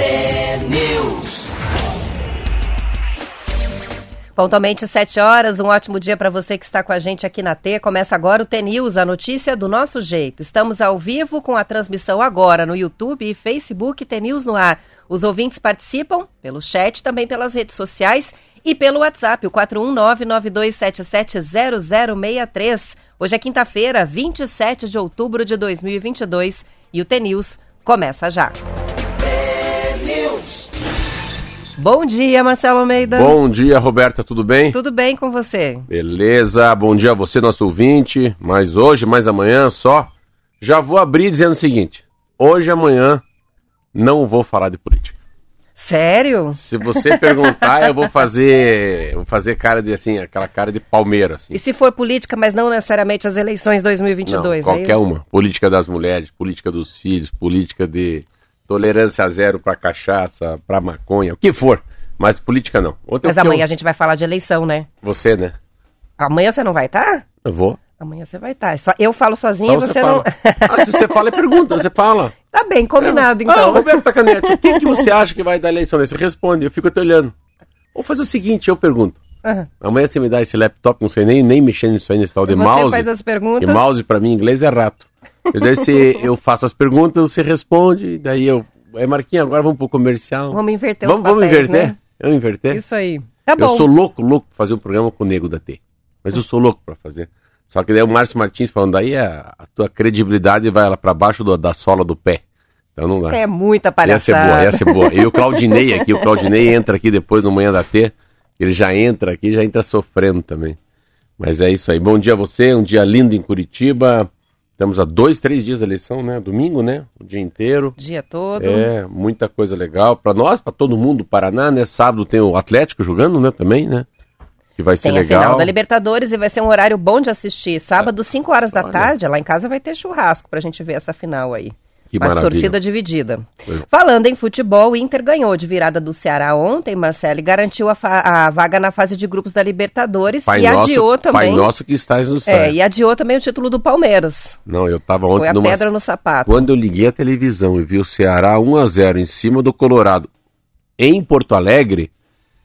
T-News. Pontualmente 7 horas, um ótimo dia para você que está com a gente aqui na T. Começa agora o T-News, a notícia do nosso jeito. Estamos ao vivo com a transmissão agora no YouTube e Facebook T-News no ar. Os ouvintes participam pelo chat, também pelas redes sociais e pelo WhatsApp, o 41992770063. Hoje é quinta-feira, 27 de outubro de 2022 e o T-News começa já. T-News. Bom dia, Marcelo Almeida. Bom dia, Roberta, tudo bem? Tudo bem com você? Beleza, bom dia a você, nosso ouvinte. Mas hoje, mais amanhã só. Já vou abrir dizendo o seguinte: hoje e amanhã não vou falar de política. Sério? Se você perguntar, eu vou fazer. Vou fazer cara de assim, aquela cara de Palmeiras. Assim. E se for política, mas não necessariamente as eleições 2022? Não, qualquer uma. Política das mulheres, política dos filhos, política de tolerância zero pra cachaça, pra maconha, o que for. Mas política não. Ontem Mas eu amanhã um- a gente vai falar de eleição, né? Você, né? Amanhã você não vai estar? Eu vou. Amanhã você vai estar. Só eu falo sozinha e você, fala. não. Ah, se você fala, é pergunta, você fala. tá bem, combinado Ah, então. Roberto Canete, o que, você acha que vai dar eleição? Você responde, eu fico te olhando. Vou fazer o seguinte, eu pergunto. Aham. Amanhã você me dá esse laptop, não sei nem, nem mexer nisso aí, nesse tal de Você mouse. faz as perguntas. E mouse pra mim em inglês é rato. E daí eu faço as perguntas, você responde, daí eu... É Marquinhos, agora vamos pro comercial. Vamos inverter vamos, os papéis, Vamos inverter? né? Eu inverter? Isso aí. Tá bom. Eu sou louco, louco pra fazer um programa com o Nego da T. Mas eu sou louco pra fazer. Só que daí o Márcio Martins falando, daí a, a tua credibilidade vai lá pra baixo do- da sola do pé. Então não dá. É muita Ia ser boa, palhaçada. ia ser boa. E o Claudinei aqui, o Claudinei entra aqui depois no Manhã da T. Ele já entra aqui, já entra sofrendo também. Mas é isso aí. Bom dia a você, um dia lindo em Curitiba. Estamos a dois, três dias da eleição, né? Domingo, né? O dia inteiro. Dia todo. É, muita coisa legal. Pra nós, pra todo mundo, Paraná, né? Sábado tem o Atlético jogando, né? Também, né? Que vai ser Tem a legal. final da Libertadores e vai ser um horário bom de assistir. Sábado, 5 horas da Olha. tarde, lá em casa vai ter churrasco pra gente ver essa final aí. Que Mas maravilha. torcida dividida. Foi. Falando em futebol, o Inter ganhou de virada do Ceará ontem, Marcelo, e garantiu a, a vaga na fase de grupos da Libertadores Pai e nosso, adiou Pai também. nosso que estás no céu. É, e adiou também o título do Palmeiras. Não, eu tava Foi ontem a numa... pedra no sapato. Quando eu liguei a televisão e vi o Ceará 1 a 0 em cima do Colorado em Porto Alegre,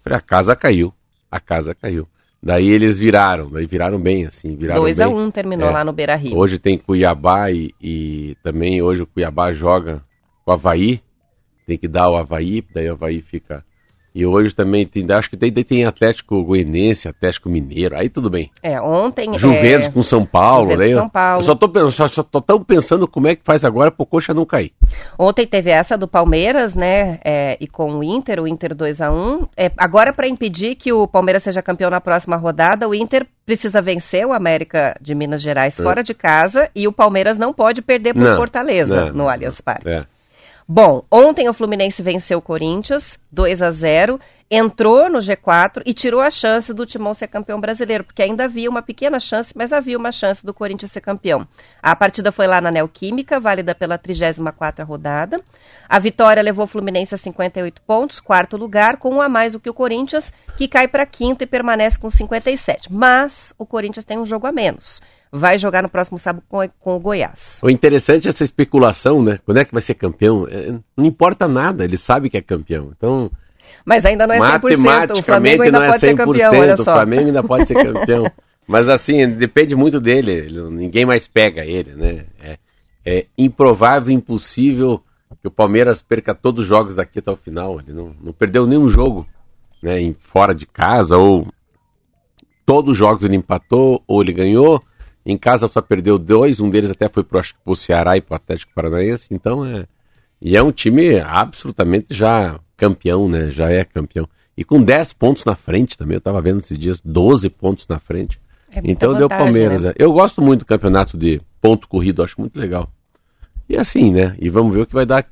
falei, a casa caiu. A casa caiu. Daí eles viraram, daí viraram bem, assim, viraram 2 a bem. 1 terminou É. lá no Beira Rio. Hoje tem Cuiabá e, e também hoje o Cuiabá joga com o Havaí. Tem que dar o Havaí, daí o Havaí fica. E hoje também tem, acho que tem, tem Atlético Goianense, Atlético Mineiro, aí tudo bem. É, ontem. Juventus é, com São Paulo, Juventus né? São Paulo. Eu só tô, só, só tô tão pensando como é que faz agora pro Coxa não cair. Ontem teve essa do Palmeiras, né? é, e com o Inter, o Inter 2 a 1 é, Agora, para impedir que o Palmeiras seja campeão na próxima rodada, o Inter precisa vencer o América de Minas Gerais fora de casa e o Palmeiras não pode perder por Não, Fortaleza não, no Allianz Parque. É. Bom, ontem o Fluminense venceu o Corinthians 2 a 0, entrou no G4 e tirou a chance do Timão ser campeão brasileiro, porque ainda havia uma pequena chance, mas havia uma chance do Corinthians ser campeão. A partida foi lá na Neoquímica, válida pela 34ª rodada. A vitória levou o Fluminense a 58 pontos, quarto lugar, com um a mais do que o Corinthians, que cai para quinto e permanece com 57. Mas o Corinthians tem um jogo a menos. Vai jogar no próximo sábado com, com o Goiás. O interessante é essa especulação, né? Quando é que vai ser campeão? É, não importa nada, ele sabe que é campeão. Então, Mas ainda não é 100%. O Flamengo matematicamente ainda não é pode ser 100%, campeão, olha o. Flamengo ainda pode ser campeão. Mas assim, depende muito dele, ele- ninguém mais pega ele, né? É, é improvável, impossível que o Palmeiras perca todos os jogos daqui até o final. Ele não, não perdeu nenhum jogo, né? Em, fora de casa, ou todos os jogos ele empatou, ou ele ganhou. Em casa só perdeu dois, um deles até foi pro, acho que pro Ceará e pro Atlético Paranaense, então é. E é um time absolutamente já campeão, né? Já é campeão. E com 10 pontos na frente também, eu tava vendo esses dias, 12 pontos na frente. É então deu vantagem, Palmeiras. né? é. Eu gosto muito do campeonato de ponto corrido, acho muito legal. E assim, né? E vamos ver o que vai dar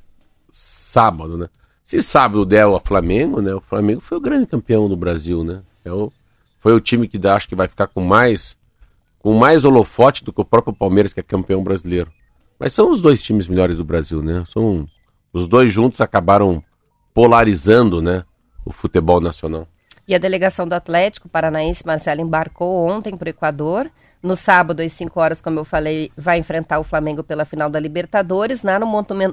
sábado, né? Se sábado der o Flamengo, né? O Flamengo foi o grande campeão do Brasil, né? É o, foi o time que dá, acho que vai ficar com mais com mais holofote do que o próprio Palmeiras, que é campeão brasileiro. Mas são os dois times melhores do Brasil, né? São os dois juntos acabaram polarizando, né, o futebol nacional. E a delegação do Atlético Paranaense, Marcelo, embarcou ontem para o Equador. No sábado, às 5 horas, como eu falei, vai enfrentar o Flamengo pela final da Libertadores, lá no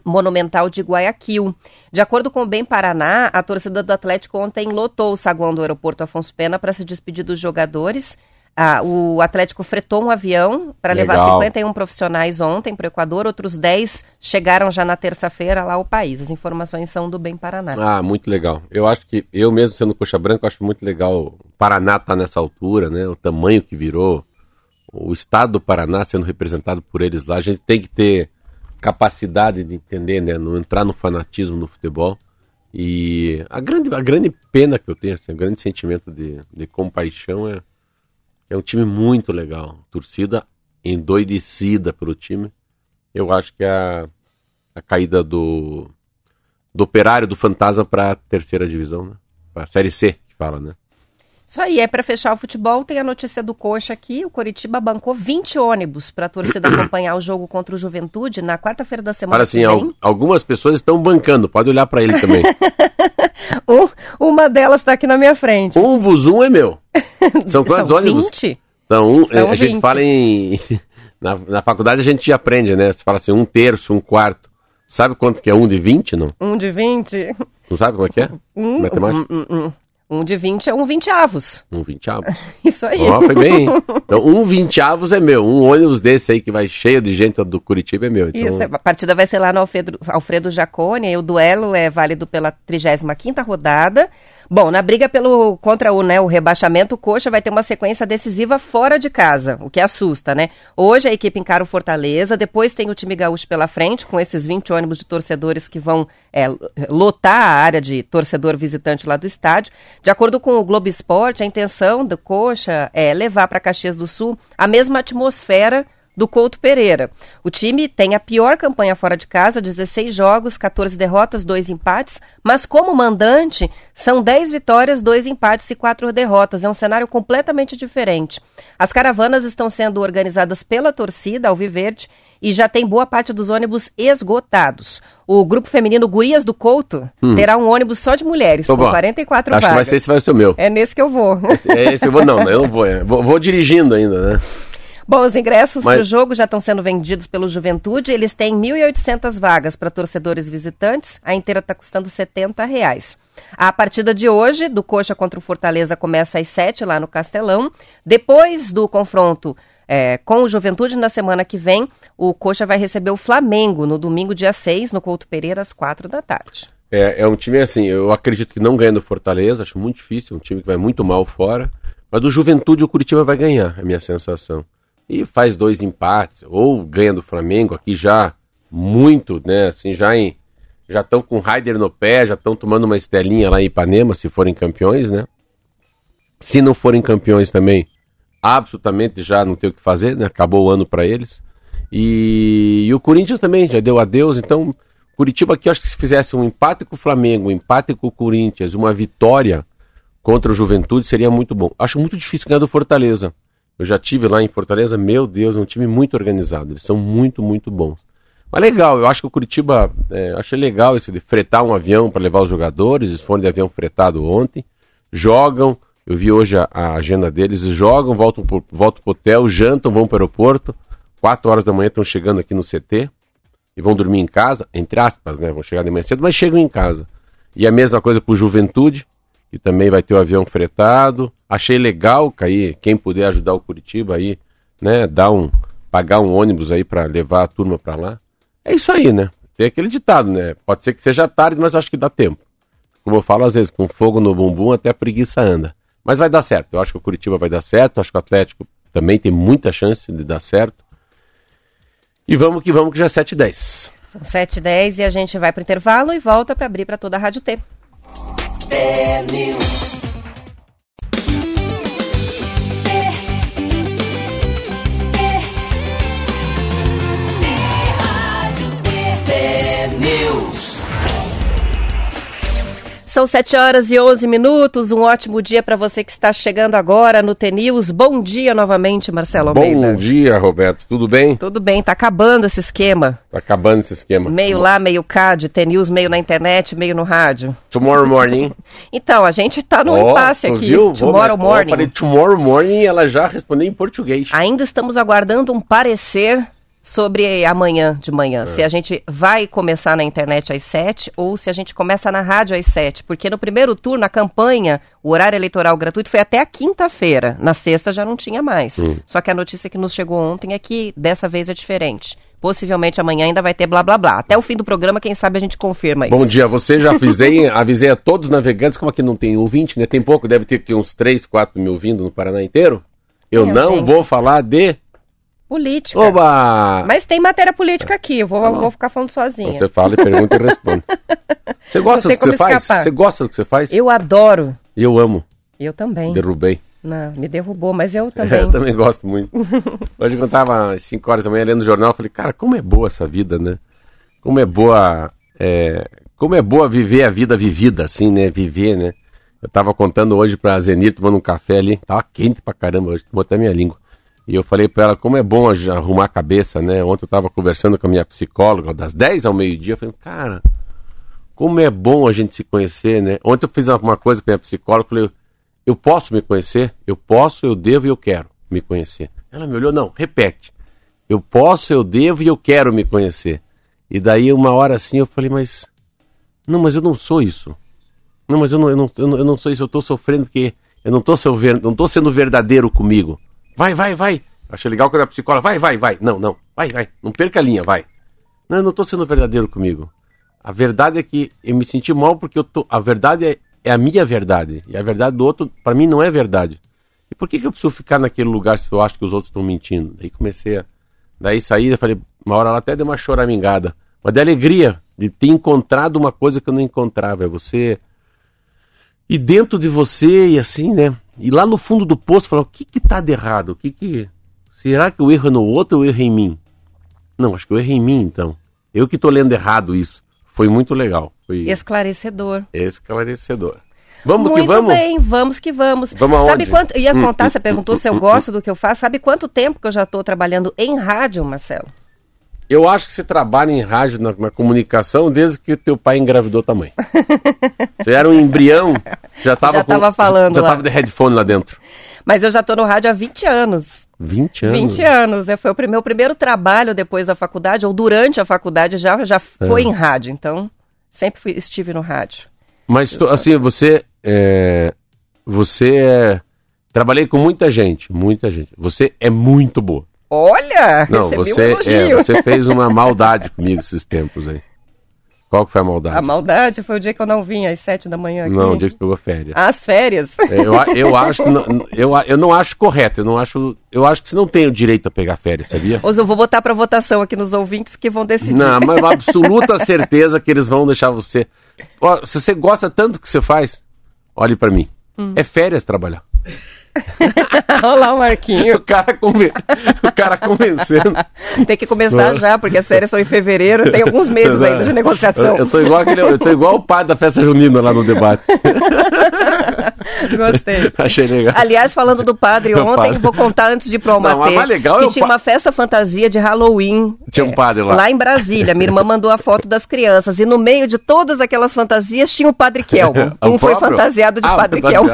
Monumental de Guayaquil. De acordo com o Bem Paraná, a torcida do Atlético ontem lotou o saguão do aeroporto Afonso Pena para se despedir dos jogadores. Ah, o Atlético fretou um avião para levar 51 profissionais ontem para o Equador, outros 10 chegaram já na terça-feira lá ao país. As informações são do Bem Paraná. Ah, muito legal. Eu acho que, eu mesmo sendo coxa branca, acho muito legal o Paraná estar tá nessa altura, né? O tamanho que virou, o estado do Paraná sendo representado por eles lá. A gente tem que ter capacidade de entender, né? Não entrar no fanatismo no futebol. E a grande, a grande pena que eu tenho, assim, o grande sentimento de, de compaixão é é um time muito legal. Torcida endoidecida pelo time. Eu acho que a, a caída do, do operário do Fantasma para a terceira divisão, né? Para a Série C, que fala, né? Isso aí, é para fechar o futebol, tem a notícia do Coxa aqui. O Coritiba bancou 20 ônibus para a torcida acompanhar o jogo contra o Juventude na quarta-feira da semana. Para assim, al algumas pessoas estão bancando, pode olhar para ele também. um, uma delas está aqui na minha frente. Um buzum é meu. São quantos São ônibus? 20? Então, um, São a 20. gente fala em. Na, na faculdade a gente aprende, né? Você fala assim, um terço, um quarto. Sabe quanto que é um de 20, não? Um de 20? Não sabe como é que é? Um, Matemática? Um, um, um. Um de 20 é um vinteavos. Um vinteavos. Isso aí. Ó, oh, foi bem. Então, um vinteavos é meu. Um ônibus desse aí que vai cheio de gente do Curitiba é meu. Então... Isso, a partida vai ser lá no Alfredo, Alfredo Jacone. E o duelo é válido pela 35ª rodada. Bom, na briga pelo contra o, né, o rebaixamento, o Coxa vai ter uma sequência decisiva fora de casa, o que assusta, né? Hoje a equipe encara o Fortaleza, depois tem o time gaúcho pela frente, com esses 20 ônibus de torcedores que vão é, lotar a área de torcedor visitante lá do estádio. De acordo com o Globo Esporte, a intenção do Coxa é levar para Caxias do Sul a mesma atmosfera do Couto Pereira. O time tem a pior campanha fora de casa, 16 jogos, 14 derrotas, 2 empates, mas como mandante, são 10 vitórias, 2 empates e 4 derrotas. É um cenário completamente diferente. As caravanas estão sendo organizadas pela torcida Alviverde e já tem boa parte dos ônibus esgotados. O grupo feminino Gurias do Couto hum. terá um ônibus só de mulheres, Tô com bom. 44 Acho vagas. Acho que vai ser esse vai ser o meu. É nesse que eu vou. É esse eu vou, não, eu não vou, é. vou, vou dirigindo ainda, né? Bom, os ingressos Mas... para o jogo já estão sendo vendidos pelo Juventude. Eles têm 1.800 vagas para torcedores visitantes. A inteira está custando 70 reais. A partida de hoje, do Coxa contra o Fortaleza, começa às 7 lá no Castelão. Depois do confronto é, com o Juventude, na semana que vem, o Coxa vai receber o Flamengo no domingo, dia 6, no Couto Pereira, às 4 da tarde. É, é um time assim, eu acredito que não ganha do Fortaleza, acho muito difícil, um time que vai muito mal fora. Mas do Juventude o Curitiba vai ganhar, é a minha sensação e faz dois empates, ou ganha do Flamengo aqui já muito, né? Assim, já em. Já estão com o Raider no pé, já estão tomando uma estelinha lá em Ipanema, se forem campeões, né? Se não forem campeões também, absolutamente já não tem o que fazer, né? Acabou o ano para eles. E, e, o Corinthians também já deu adeus, então Curitiba aqui acho que se fizesse um empate com o Flamengo, um empate com o Corinthians, uma vitória contra o Juventude seria muito bom. Acho muito difícil ganhar do Fortaleza. Eu já tive lá em Fortaleza, meu Deus, é um time muito organizado. Eles são muito, muito bons. Mas legal, eu acho que o Curitiba, é, achei legal esse de fretar um avião para levar os jogadores, eles foram de avião fretado ontem, jogam, eu vi hoje a, a agenda deles, jogam, voltam pro, voltam hotel, jantam, vão para o aeroporto, 4 horas da manhã estão chegando aqui no CT e vão dormir em casa, entre aspas, né, vão chegar de manhã cedo, mas chegam em casa. E a mesma coisa para o Juventude, que também vai ter o avião fretado. Achei legal, cair quem puder ajudar o Curitiba aí, né, dar um pagar um ônibus aí para levar a turma para lá. É isso aí, né? Tem aquele ditado, né? Pode ser que seja tarde, mas acho que dá tempo. Como eu falo às vezes, com fogo no bumbum até a preguiça anda. Mas vai dar certo. Eu acho que o Curitiba vai dar certo, acho que o Atlético também tem muita chance de dar certo. E vamos que vamos que já é 7 e 10. São 7 e 10 e a gente vai para o intervalo e volta para abrir para toda a Rádio T. São São 7 horas e 11 minutos. Um ótimo dia para você que está chegando agora no TNews. Bom dia novamente, Marcelo Almeida. Bom dia, Roberto. Tudo bem? Tudo bem, tá acabando esse esquema. Tá acabando esse esquema. Meio lá, meio cá, de TNews, meio na internet, meio no rádio. Tomorrow morning. então, a gente tá no oh, impasse aqui. Viu? Tomorrow Vou, morning. Eu falei tomorrow morning e ela já respondeu em português. Ainda estamos aguardando um parecer sobre amanhã de manhã. É. Se a gente vai começar na internet às 7 ou se a gente começa na rádio às 7. Porque no primeiro turno, a campanha, o horário eleitoral gratuito foi até a quinta-feira. Na sexta já não tinha mais. Hum. Só que a notícia que nos chegou ontem é que dessa vez é diferente. Possivelmente amanhã ainda vai ter blá blá blá. Até o fim do programa, quem sabe a gente confirma isso. Bom dia, você já avisei, avisei a todos os navegantes, como aqui não tem ouvinte, né? Tem pouco, deve ter aqui uns 3, 4 mil vindo no Paraná inteiro. Eu não vou falar de Política. Oba! Mas tem matéria política aqui, eu vou, tá vou ficar falando sozinha. Então você fala e pergunta e responde. Você gosta do que você faz? Você gosta do que você faz? Eu adoro. Eu amo. Eu também. Derrubei. Não, me derrubou, mas eu também. É, eu também gosto muito. Hoje, eu tava às 5 horas da manhã lendo o jornal, falei, cara, como é boa essa vida, né? Como é boa. É... Como é boa viver a vida vivida, assim, né? Viver, né? Eu tava contando hoje pra Zenir, tomando um café ali. Tava quente pra caramba hoje, botar minha língua. E eu falei para ela como é bom arrumar a cabeça, né? Ontem eu estava conversando com a minha psicóloga, das 10 ao meio-dia, eu falei, cara, como é bom a gente se conhecer, né? Ontem eu fiz uma coisa com a minha psicóloga, falei, eu posso me conhecer? Eu posso, eu devo e eu quero me conhecer. Ela me olhou, não, repete. Eu posso, eu devo e eu quero me conhecer. E daí uma hora assim eu falei, mas não, mas eu não sou isso. Não, mas eu não, eu não, eu não, eu sou isso, eu estou sofrendo porque eu não estou sendo verdadeiro comigo. Vai, vai, vai. Achei legal quando a psicóloga, vai, vai, vai. Não, não, vai, vai. Não perca a linha, vai. Não, eu não estou sendo verdadeiro comigo. A verdade é que eu me senti mal porque eu tô. A verdade é, é a minha verdade. E a verdade do outro, para mim, não é verdade. E por que, que eu preciso ficar naquele lugar se eu acho que os outros estão mentindo? Daí comecei a. Daí saí, eu falei, uma hora ela até deu uma choramingada. Mas de alegria de ter encontrado uma coisa que eu não encontrava. É você. E dentro de você, e assim, né? E lá no fundo do poço falar, o que que tá de errado? O que que... Será que o erro é no outro ou o erro em mim? Não, acho que erro é em mim, então. Eu que tô lendo errado isso. Foi muito legal. Foi... Esclarecedor. Esclarecedor. Vamos Muito que vamos? bem, vamos que vamos. Vamos aonde? Sabe quanto. Eu ia Hum, contar, hum, você perguntou hum, se eu hum, gosto do que eu faço. Sabe quanto tempo que eu já estou trabalhando em rádio, Marcelo? Eu acho que você trabalha em rádio, na, na comunicação, desde que teu pai engravidou tua mãe. você era um embrião, já tava, Já com- tava falando Já lá. tava de headphone lá dentro. Mas eu já estou no rádio há 20 anos. 20 anos. 20 anos. É, Foi o meu primeiro trabalho depois da faculdade, ou durante a faculdade, já, já foi em rádio. Então, sempre fui- estive no rádio. Mas, tu- assim, você. É, você é. Trabalhei com muita gente, muita gente. Você é muito boa. Olha! Não, você, um é, você fez uma maldade comigo esses tempos aí. Qual que foi a maldade? A maldade foi o dia que eu não vim às 7 da manhã aqui. Não, o dia que você pegou férias. As férias. É, Eu, eu acho que não, eu, eu não acho correto. Eu não acho. Eu acho que você não tem o direito a pegar férias, sabia? Ou eu vou botar para votação aqui nos ouvintes que vão decidir. Não, mas absoluta certeza que eles vão deixar você. Ó, se você gosta tanto do que você faz, olhe pra mim. Hum. É férias trabalhar. Olha lá o Marquinho. O cara, conven... o cara convencendo. Tem que começar já, porque as férias são em fevereiro, tem alguns meses ainda de negociação. Eu, eu tô igual aquele, eu tô igual o pai da festa junina lá no debate. Gostei. Achei legal. Aliás, falando do padre, ontem, padre. vou contar antes de ir pro Não, mas legal é que tinha pa- uma festa fantasia de Halloween. Tinha um é, padre lá. Lá em Brasília. Minha irmã mandou a foto das crianças. E no meio de todas aquelas fantasias tinha o Padre Kelmo. O Um foi fantasiado de Ah, Padre. Kelmo.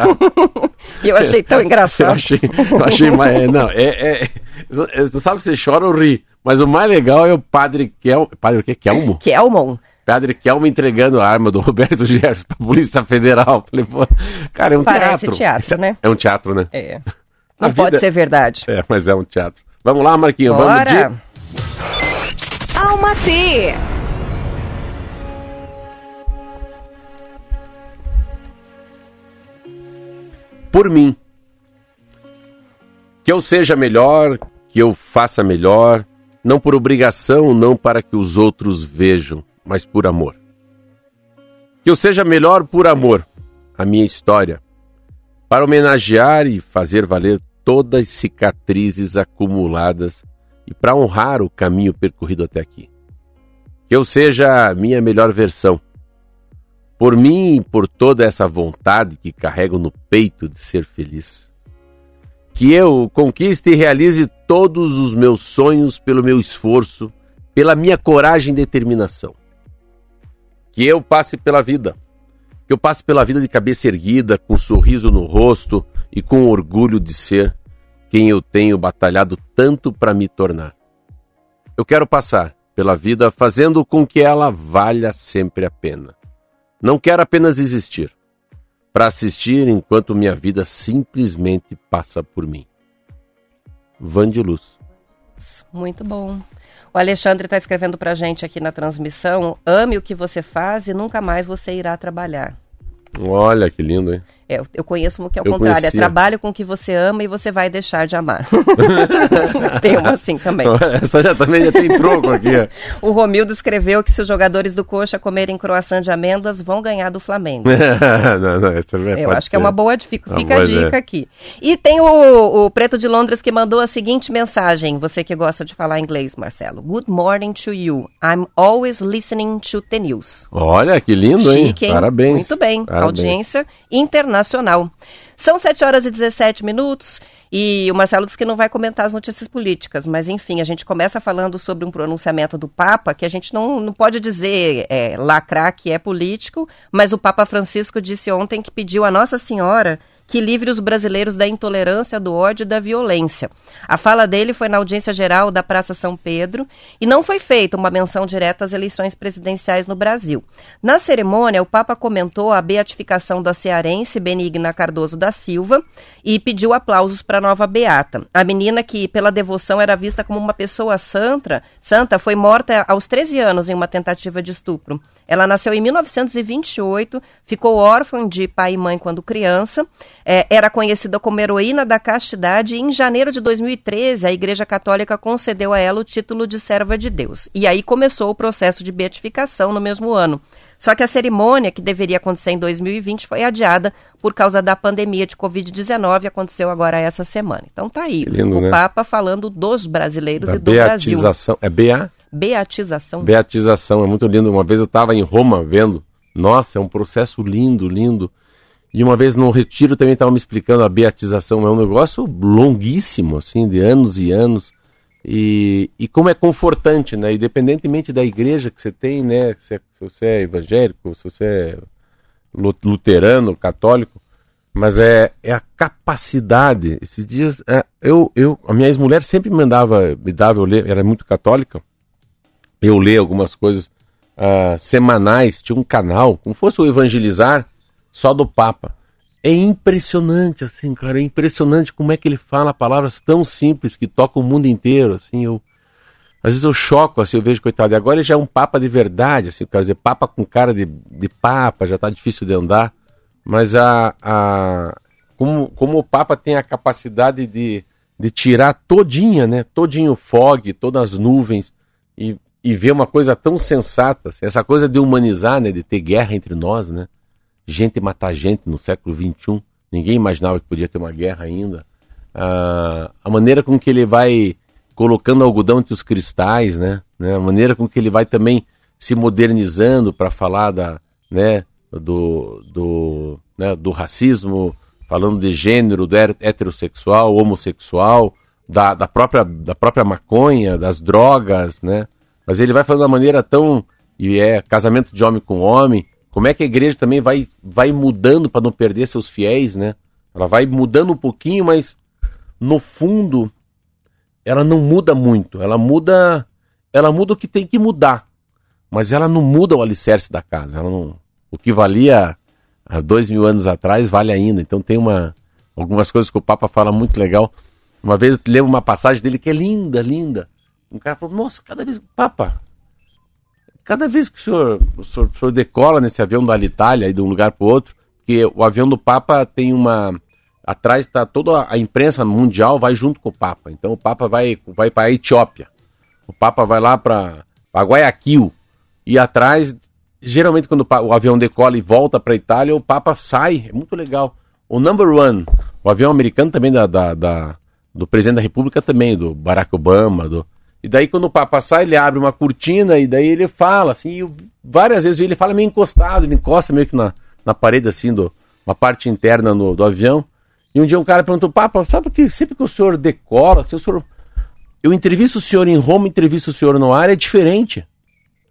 e eu achei tão Eu engraçado. achei, eu achei mais. é, Não, é, é. Tu sabe que você chora ou ri. Mas o mais legal é o padre Kel. Padre o quê? Kelmo? Kelmon. Padre Kelmo entregando a arma do Roberto Gerson pra Polícia Federal. Falei, pô, cara, é um Parece teatro. teatro, é- né? É um teatro, né? É. A Não pode vida- ser verdade. É, mas é um teatro. Vamos lá, Marquinho, vamos de. Alma T. por mim. Que eu seja melhor, que eu faça melhor, não por obrigação, não para que os outros vejam, mas por amor. Que eu seja melhor por amor, a minha história, para homenagear e fazer valer todas as cicatrizes acumuladas e para honrar o caminho percorrido até aqui. Que eu seja a minha melhor versão, por mim e por toda essa vontade que carrego no peito de ser feliz. Que eu conquiste e realize todos os meus sonhos pelo meu esforço, pela minha coragem e determinação. Que eu passe pela vida, que eu passe pela vida de cabeça erguida, com um sorriso no rosto e com orgulho de ser quem eu tenho batalhado tanto para me tornar. Eu quero passar pela vida fazendo com que ela valha sempre a pena. Não quero apenas existir, para assistir enquanto minha vida simplesmente passa por mim. Van de Luz. Muito bom. O Alexandre está escrevendo para gente aqui na transmissão: ame o que você faz e nunca mais você irá trabalhar. Olha que lindo, hein? É, eu conheço o que é o eu contrário. É conhecia. É trabalho com o que você ama e você vai deixar de amar. tem uma assim também. Essa já também já tem troco aqui. o Romildo escreveu que se os jogadores do Coxa comerem croissant de amêndoas, vão ganhar do Flamengo. não, não, essa não é, Eu acho ser. que é uma boa fica, fica a dica é. aqui. E tem o, o Preto de Londres que mandou a seguinte mensagem, você que gosta de falar inglês, Marcelo. Good morning to you. I'm always listening to the news. Olha, que lindo, Chique, hein? Parabéns. Muito bem. Parabéns. Audiência internacional São 7 horas e 17 minutos e o Marcelo disse que não vai comentar as notícias políticas, mas enfim, a gente começa falando sobre um pronunciamento do Papa que a gente não, não pode dizer é, lacrar que é político, mas o Papa Francisco disse ontem que pediu a Nossa Senhora que livre os brasileiros da intolerância, do ódio e da violência. A fala dele foi na audiência geral da Praça São Pedro e não foi feita uma menção direta às eleições presidenciais no Brasil. Na cerimônia, o Papa comentou a beatificação da cearense Benigna Cardoso da Silva e pediu aplausos para a nova beata. A menina que pela devoção era vista como uma pessoa santa, santa foi morta aos 13 anos em uma tentativa de estupro. Ela nasceu em 1928, ficou órfã de pai e mãe quando criança, é, era conhecida como heroína da castidade e em janeiro de 2013 a Igreja Católica concedeu a ela o título de serva de Deus. E aí começou o processo de beatificação no mesmo ano. Só que a cerimônia, que deveria acontecer em 2020, foi adiada por causa da pandemia de Covid-19, aconteceu agora essa semana. Então tá aí, lindo, o né? Papa falando dos brasileiros da e do beatização. Brasil. É BA? Beatização. Beatização, é muito lindo. Uma vez eu estava em Roma vendo. Nossa, é um processo lindo, lindo. E uma vez no retiro também estava me explicando a beatização. É um negócio longuíssimo, assim, de anos e anos. E, e como é confortante, né? Independentemente da igreja que você tem, né? Se, é, se você é evangélico, se você é luterano, católico, mas é, é a capacidade. Esses dias, é, eu, eu, a minha ex-mulher sempre me mandava, me dava, eu ler, era muito católica, eu ler algumas coisas uh, semanais, tinha um canal, como fosse o Evangelizar, só do Papa. É impressionante, assim, cara, é impressionante como é que ele fala palavras tão simples que tocam o mundo inteiro, assim, eu... Às vezes eu choco, assim, eu vejo, coitado, e agora ele já é um papa de verdade, assim, quer dizer, papa com cara de, de papa, já tá difícil de andar, mas a, a, como, como o papa tem a capacidade de, de tirar todinha, né, todinho o fog, todas as nuvens, e e ver uma coisa tão sensata, assim, essa coisa de humanizar, né, de ter guerra entre nós, né? Gente matar gente no século XXI, ninguém imaginava que podia ter uma guerra ainda. Ah, a maneira com que ele vai colocando algodão entre os cristais, né? né? A maneira com que ele vai também se modernizando para falar da, né, do, do, né, do racismo, falando de gênero, do heterossexual, homossexual, da, da, própria, da própria maconha, das drogas, né? Mas ele vai falando da maneira tão. E é casamento de homem com homem. Como é que a igreja também vai, vai mudando para não perder seus fiéis, né? Ela vai mudando um pouquinho, mas no fundo ela não muda muito. Ela muda. Ela muda o que tem que mudar. Mas ela não muda o alicerce da casa. Não, o que valia há dois mil anos atrás vale ainda. Então tem uma, algumas coisas que o Papa fala muito legal. Uma vez eu lembro uma passagem dele que é linda, linda. Um cara falou, nossa, cada vez. Papa, cada vez que o senhor, o senhor, o senhor decola nesse avião da Itália, de um lugar para o outro, porque o avião do Papa tem uma. Atrás está toda a imprensa mundial vai junto com o Papa. Então o Papa vai, vai para a Etiópia. O Papa vai lá para Guayaquil. E atrás, geralmente quando o, o avião decola e volta para a Itália, o Papa sai. É muito legal. O number one, o avião americano também da, da, da, do presidente da República também, do Barack Obama, do, E daí quando o Papa sai, ele abre uma cortina e daí ele fala, assim, eu, várias vezes ele fala meio encostado, ele encosta meio que na, na parede, assim, do, uma parte interna no, do avião. E um dia um cara perguntou, Papa, sabe que sempre que o senhor decola, o senhor... Eu entrevisto o senhor em Roma, entrevisto o senhor no ar, é diferente.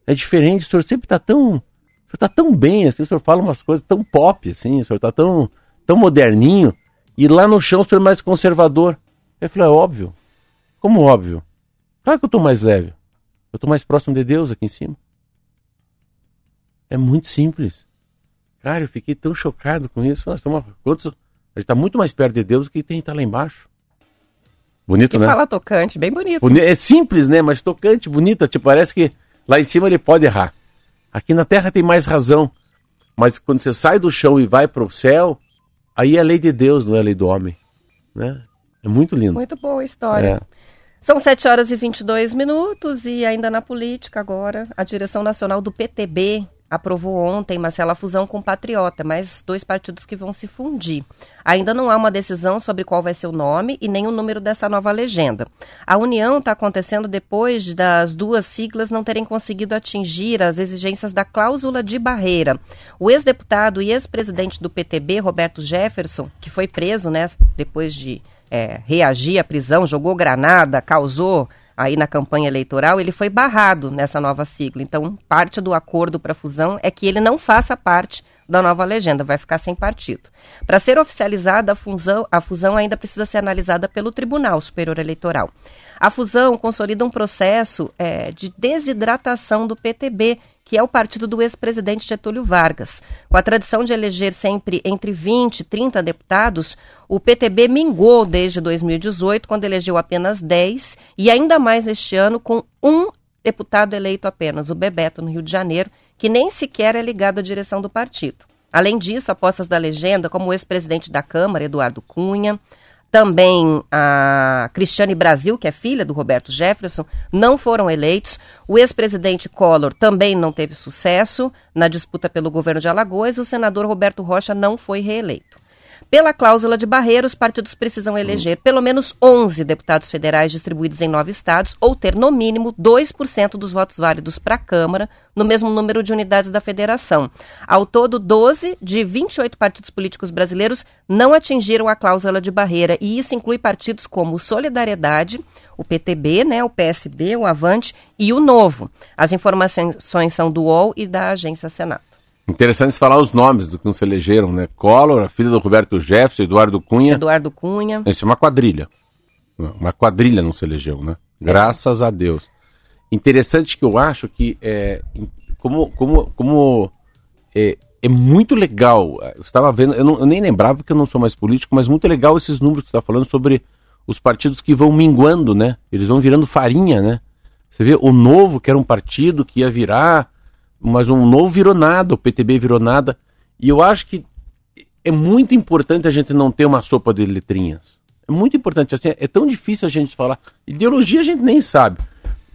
É diferente, o senhor sempre está tão... O senhor está tão bem, assim, o senhor fala umas coisas tão pop, assim, o senhor está tão, tão moderninho. E lá no chão o senhor é mais conservador. Eu falei, é óbvio. Como óbvio? Claro que eu estou mais leve. Eu estou mais próximo de Deus aqui em cima. É muito simples. Cara, eu fiquei tão chocado com isso. Nós estamos, quantos, a gente está muito mais perto de Deus do que tem que estar tá lá embaixo. Bonito, que né? fala tocante, bem bonito. É simples, né? Mas tocante, bonita. Te parece que lá em cima ele pode errar. Aqui na Terra tem mais razão. Mas quando você sai do chão e vai para o céu, aí é a lei de Deus, não é a lei do homem. Né? É muito lindo. Muito boa a história. É. São 7 horas e 22 minutos e ainda na política agora, a direção nacional do PTB aprovou ontem, Marcela, a fusão com o Patriota, mais dois partidos que vão se fundir. Ainda não há uma decisão sobre qual vai ser o nome e nem o número dessa nova legenda. A união está acontecendo depois das duas siglas não terem conseguido atingir as exigências da cláusula de barreira. O ex-deputado e ex-presidente do PTB, Roberto Jefferson, que foi preso, né, depois de é, reagir à prisão, jogou granada, causou aí na campanha eleitoral, ele foi barrado nessa nova sigla. Então, parte do acordo para fusão é que ele não faça parte da nova legenda, vai ficar sem partido. Para ser oficializada a fusão, a fusão ainda precisa ser analisada pelo Tribunal Superior Eleitoral. A fusão consolida um processo é, de desidratação do PTB, que é o partido do ex-presidente Getúlio Vargas. Com a tradição de eleger sempre entre 20 e 30 deputados, o PTB mingou desde 2018, quando elegeu apenas 10, e ainda mais este ano com um deputado eleito apenas, o Bebeto, no Rio de Janeiro, que nem sequer é ligado à direção do partido. Além disso, apostas da legenda, como o ex-presidente da Câmara, Eduardo Cunha, também a Cristiane Brasil, que é filha do Roberto Jefferson, não foram eleitos. O ex-presidente Collor também não teve sucesso na disputa pelo governo de Alagoas. O senador Roberto Rocha não foi reeleito. Pela cláusula de barreira, os partidos precisam eleger pelo menos 11 deputados federais distribuídos em nove estados ou ter, no mínimo, 2% dos votos válidos para a Câmara, no mesmo número de unidades da federação. Ao todo, 12 de 28 partidos políticos brasileiros não atingiram a cláusula de barreira, e isso inclui partidos como Solidariedade, o PTB, né, o PSB, o Avante e o Novo. As informações são do UOL e da agência Senado. Interessante falar os nomes do que nos elegeram, né? Collor, a filha do Roberto Jefferson, Eduardo Cunha. Eduardo Cunha. Isso é uma quadrilha. Uma quadrilha não se elegeu, né? Graças a Deus. Interessante que eu acho que é, como, como, como é, é muito legal. Eu estava vendo, eu, não, eu, nem lembrava porque eu não sou mais político, mas muito legal esses números que você está falando sobre os partidos que vão minguando, né? Eles vão virando farinha, né? Você vê o novo, que era um partido que ia virar mas um novo virou nada, o PTB virou nada. E eu acho que é muito importante a gente não ter uma sopa de letrinhas. É muito importante, assim, é tão difícil a gente falar. Ideologia a gente nem sabe.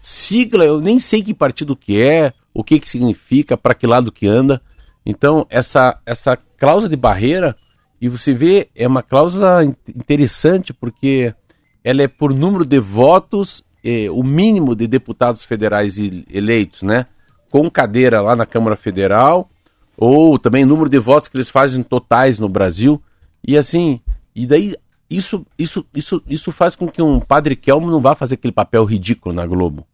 Sigla, eu nem sei que partido que é, o que que significa, para que lado que anda. Então, essa, essa cláusula de barreira, e você vê, é uma cláusula interessante porque ela é por número de votos, eh, o mínimo de deputados federais eleitos, né? Com cadeira lá na Câmara Federal, ou também número de votos que eles fazem totais no Brasil. E assim, e daí isso, isso, isso, isso faz com que um padre Kelmo não vá fazer aquele papel ridículo na Globo,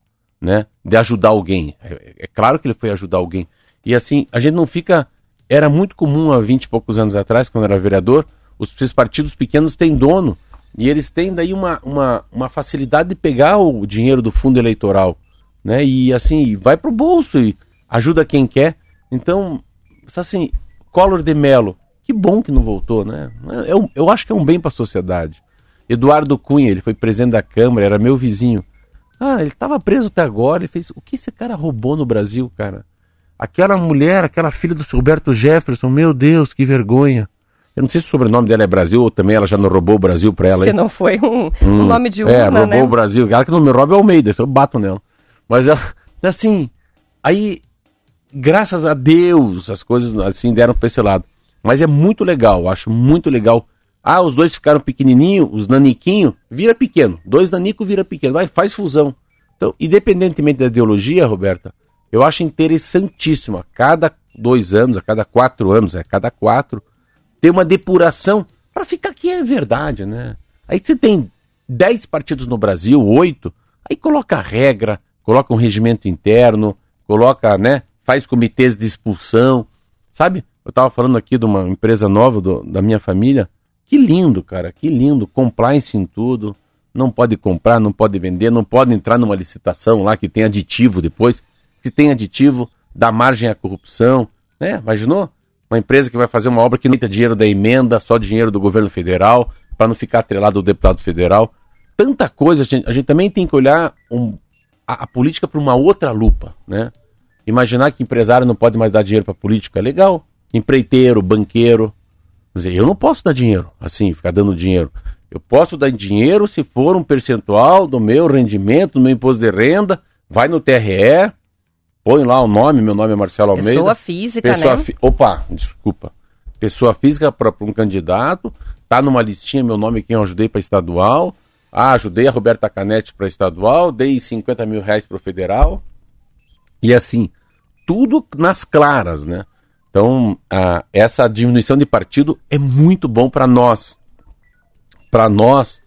né? De ajudar alguém. É, é claro que ele foi ajudar alguém. E assim, a gente não fica. Era muito comum há 20 e poucos anos atrás, quando era vereador, os partidos pequenos têm dono. E eles têm daí uma, uma, uma facilidade de pegar o dinheiro do fundo eleitoral né? E assim, vai pro bolso e ajuda quem quer. Então, assim, Collor de Mello, que bom que não voltou, né? Eu, eu acho que é um bem para a sociedade. Eduardo Cunha, ele foi presidente da Câmara, era meu vizinho. Ah, ele estava preso até agora, ele fez. O que esse cara roubou no Brasil, cara? Aquela mulher, aquela filha do Roberto Jefferson, meu Deus, que vergonha. Eu não sei se o sobrenome dela é Brasil ou também ela já não roubou o Brasil pra ela. Se não foi um, um nome de uma, é, roubou né? o Brasil. Ela que não me rouba é Almeida, eu bato nela. Mas assim, aí, graças a Deus, as coisas assim deram para esse lado. Mas é muito legal, acho muito legal. Ah, os dois ficaram pequenininho, os naniquinho, vira pequeno. Dois nanico vira pequeno. Vai, faz fusão. Então, independentemente da ideologia, Roberta, eu acho interessantíssimo a cada dois anos, a cada quatro anos, a cada quatro, ter uma depuração para ficar aqui é verdade, né? Aí você tem dez partidos no Brasil, oito, aí coloca regra, coloca um regimento interno, coloca, né? Faz comitês de expulsão, sabe? Eu estava falando aqui de uma empresa nova do, da minha família. Que lindo, cara, que lindo. Compliance em tudo. Não pode comprar, não pode vender, não pode entrar numa licitação lá que tem aditivo depois. Que tem aditivo, dá margem à corrupção. Né? Imaginou? Uma empresa que vai fazer uma obra que não tem dinheiro da emenda, só dinheiro do governo federal, para não ficar atrelado ao deputado federal. Tanta coisa, a gente, a gente também tem que olhar um, a, a política para uma outra lupa, né? Imaginar que empresário não pode mais dar dinheiro para política é legal. Empreiteiro, banqueiro. Quer dizer, eu não posso dar dinheiro, assim, ficar dando dinheiro. Eu posso dar dinheiro se for um percentual do meu rendimento, do meu imposto de renda, vai no TRE, põe lá o nome, meu nome é Marcelo Almeida. Pessoa física, pessoa né? Fi... Opa, desculpa. Pessoa física para um candidato, tá numa listinha meu nome quem eu ajudei para estadual. Ah, ajudei a Roberta Canete para estadual, dei 50 mil reais para o federal. E assim, tudo nas claras, né? Então, a, essa diminuição de partido é muito bom para nós. Para nós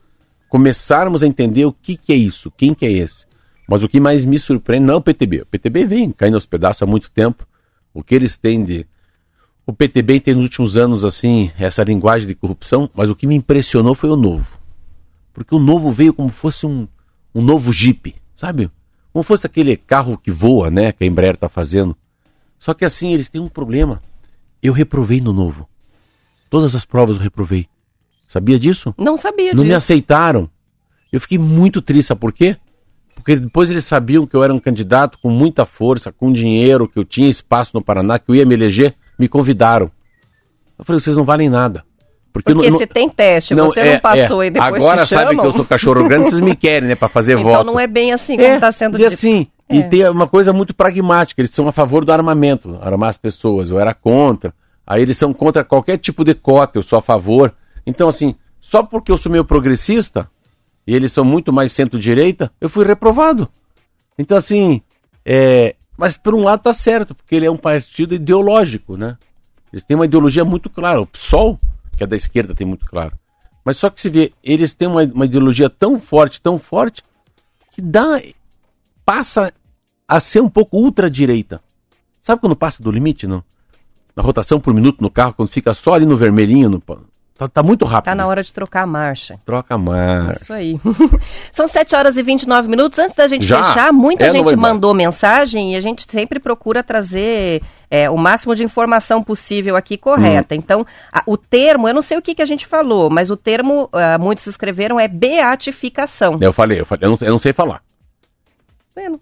começarmos a entender o que, que é isso, quem que é esse. Mas o que mais me surpreende não é o PTB. O PTB vem caindo aos pedaços há muito tempo. O que eles têm de. O PTB tem nos últimos anos, assim, essa linguagem de corrupção, mas o que me impressionou foi o novo. Porque o novo veio como fosse um, um novo Jeep, sabe? Como fosse aquele carro que voa, né? Que a Embraer está fazendo. Só que assim, eles têm um problema. Eu reprovei no novo. Todas as provas eu reprovei. Sabia disso? Não sabia Não disso. me aceitaram. Eu fiquei muito triste, sabe por quê? Porque depois eles sabiam que eu era um candidato com muita força, com dinheiro, que eu tinha espaço no Paraná, que eu ia me eleger, me convidaram. Eu falei, vocês não valem nada. Porque não- se tem teste, você é, não passou é. e depois Agora te sabe que eu sou cachorro grande, vocês me querem, né, para fazer Então voto. não é bem assim como É, está sendo e dito. assim, É. e tem uma coisa muito pragmática, eles são a favor do armamento, armar as pessoas, eu era contra. Aí eles são contra qualquer tipo de cota, eu sou a favor. Então assim, só porque eu sou meio progressista, e eles são muito mais centro-direita, eu fui reprovado. Então assim, é... mas por um lado tá certo, porque ele é um partido ideológico, né? Eles têm uma ideologia muito clara. O PSOL, que é da esquerda, tem muito claro. Mas só que se vê, eles têm uma, uma ideologia tão forte, tão forte, que dá passa a ser um pouco ultradireita. Sabe quando passa do limite, não? Na rotação por minuto no carro, quando fica só ali no vermelhinho, no, tá, tá muito rápido. Tá na hora de trocar a marcha. Troca mais. Isso aí. São 7 horas e 29 minutos. Antes da gente Já? fechar, muita É, gente embora. mandou mensagem e a gente sempre procura trazer é, o máximo de informação possível aqui correta. Hum. Então, a- o termo, eu não sei o que, que a gente falou, mas o termo, ah, muitos escreveram, é beatificação. Eu falei, eu, falei eu, não, eu não sei falar.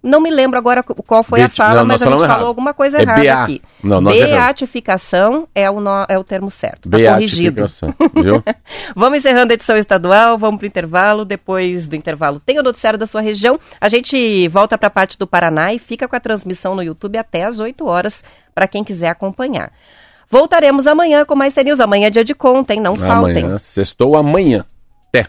Não me lembro agora qu- qual foi a fala, não, mas a gente falou errado. alguma coisa É errada BA. aqui. Não. Beatificação é o, no- é o termo certo. Tá corrigido. Viu? Vamos encerrando a edição estadual, vamos para o intervalo. Depois do intervalo, tem o noticiário da sua região. A gente volta para a parte do Paraná e fica com a transmissão no YouTube até às 8 horas, para quem quiser acompanhar. Voltaremos amanhã com mais News. Amanhã é dia de conta, hein? Não faltem. amanhã, sextou amanhã. Até.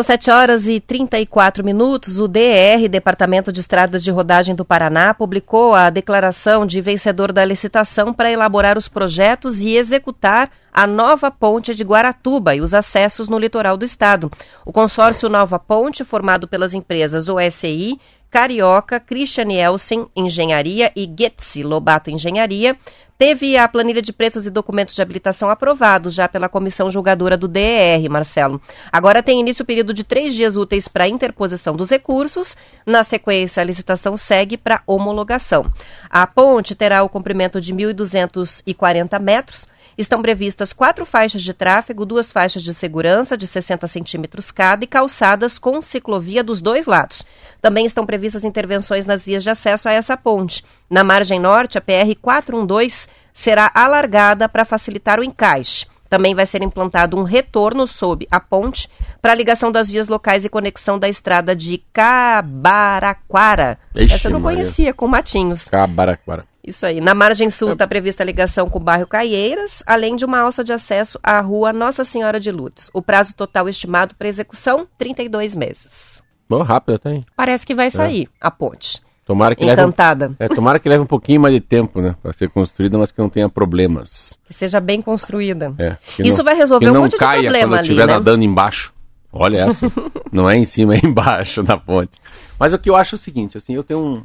São 7 horas e 34 minutos. O DR, Departamento de Estradas de Rodagem do Paraná, publicou a declaração de vencedor da licitação para elaborar os projetos e executar a nova ponte de Guaratuba e os acessos no litoral do estado. O consórcio Nova Ponte, formado pelas empresas OSI, Carioca, Christian Elsen Engenharia e Getsi Lobato Engenharia, teve a planilha de preços e documentos de habilitação aprovados já pela comissão julgadora do DR, Marcelo. Agora tem início o período de três dias úteis para interposição dos recursos. Na sequência, a licitação segue para homologação. A ponte terá o comprimento de 1.240 metros. Estão previstas quatro faixas de tráfego, duas faixas de segurança de 60 centímetros cada e calçadas com ciclovia dos dois lados. Também estão previstas intervenções nas vias de acesso a essa ponte. Na margem norte, a PR 412 será alargada para facilitar o encaixe. Também vai ser implantado um retorno sob a ponte para a ligação das vias locais e conexão da estrada de Cabaraquara. Ixi, Essa eu não Maria. conhecia, com Matinhos. Cabaraquara. Isso aí. Na margem sul está prevista a ligação com o bairro Caieiras, além de uma alça de acesso à rua Nossa Senhora de Lourdes. O prazo total estimado para execução, 32 meses. Bom, rápido até, hein? Parece que vai sair a ponte. Tomara que leve. um- Encantada. É, tomara que leve um pouquinho mais de tempo, né? Pra ser construída, mas que não tenha problemas. Que seja bem construída. É, Isso não- vai resolver que um não monte de caia problema quando eu ali, estiver né? nadando embaixo. Olha essa. não é em cima, é embaixo da ponte. Mas o que eu acho é o seguinte, assim, eu tenho um.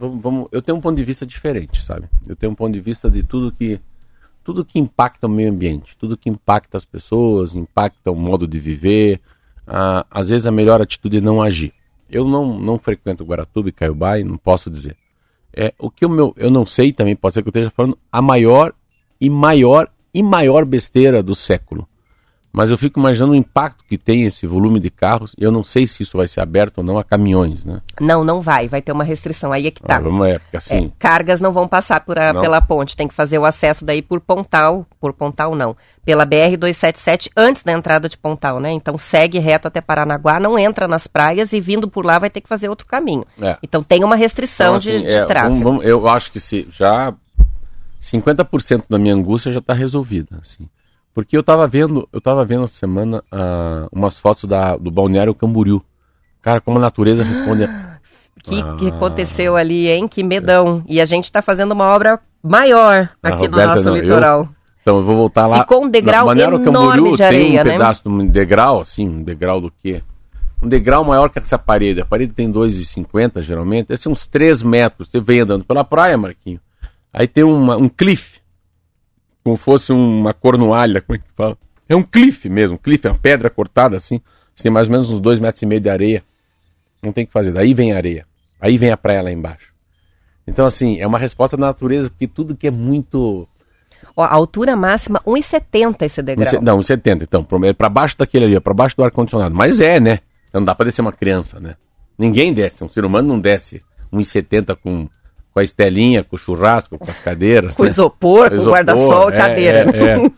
Vamos, vamos- eu tenho um ponto de vista diferente, sabe? Eu tenho um ponto de vista de tudo que. Tudo que impacta o meio ambiente, tudo que impacta as pessoas, impacta o modo de viver. Ah, às vezes a melhor atitude é não agir. Eu não, não frequento Guaratuba e Caiobá e não posso dizer. É, o que o meu, eu não sei também, pode ser que eu esteja falando a maior e maior e maior besteira do século. Mas eu fico imaginando o impacto que tem esse volume de carros. Eu não sei se isso vai ser aberto ou não a caminhões, né? Não, não vai. Vai ter uma restrição. Aí é que tá. Ah, vamos, é, porque É, assim, cargas não vão passar por a- pela ponte, tem que fazer o acesso daí por Pontal, por Pontal não, pela BR-277 antes da entrada de Pontal, né? Então segue reto até Paranaguá, não entra nas praias e vindo por lá vai ter que fazer outro caminho. É. Então tem uma restrição então, de, assim, de é, tráfego. vamos- vamos- eu acho que se já 50% da minha angústia já está resolvida, assim. Porque eu estava vendo, eu tava vendo essa semana ah, umas fotos da, do balneário Camboriú. Cara, como a natureza responde. que, Ah. que aconteceu ali, hein? Que medão. E a gente está fazendo uma obra maior aqui no Ah, Roberta, nosso não, eu- litoral. Então eu vou voltar lá. Ficou um degrau Na Balneário enorme de tem areia, um né? pedaço de um degrau, assim, um degrau do quê? Um degrau maior que essa parede. A parede tem 2,50 geralmente. Esses são uns 3 metros. Você vem andando pela praia, Marquinho. Aí tem uma- um cliff. Como fosse uma cornualha, como é que fala? É um cliff mesmo, um cliff, é uma pedra cortada assim. Você tem mais ou menos uns 2 metros e meio de areia. Não tem o que fazer. Daí vem a areia. Aí vem a praia lá embaixo. Então, assim, é uma resposta da natureza, porque tudo que é muito. Ó, a altura máxima, 1,70 esse Um degrau. se- Não, uns 70, então. Para baixo daquele ali, para baixo do ar-condicionado. Mas é, né? Não dá para descer uma criança, né? Ninguém desce. Um ser humano não desce 1,70 com, com a estelinha, com o churrasco, com as cadeiras. Com né? isopor, com Isopor, guarda-sol e é, cadeira. é, é.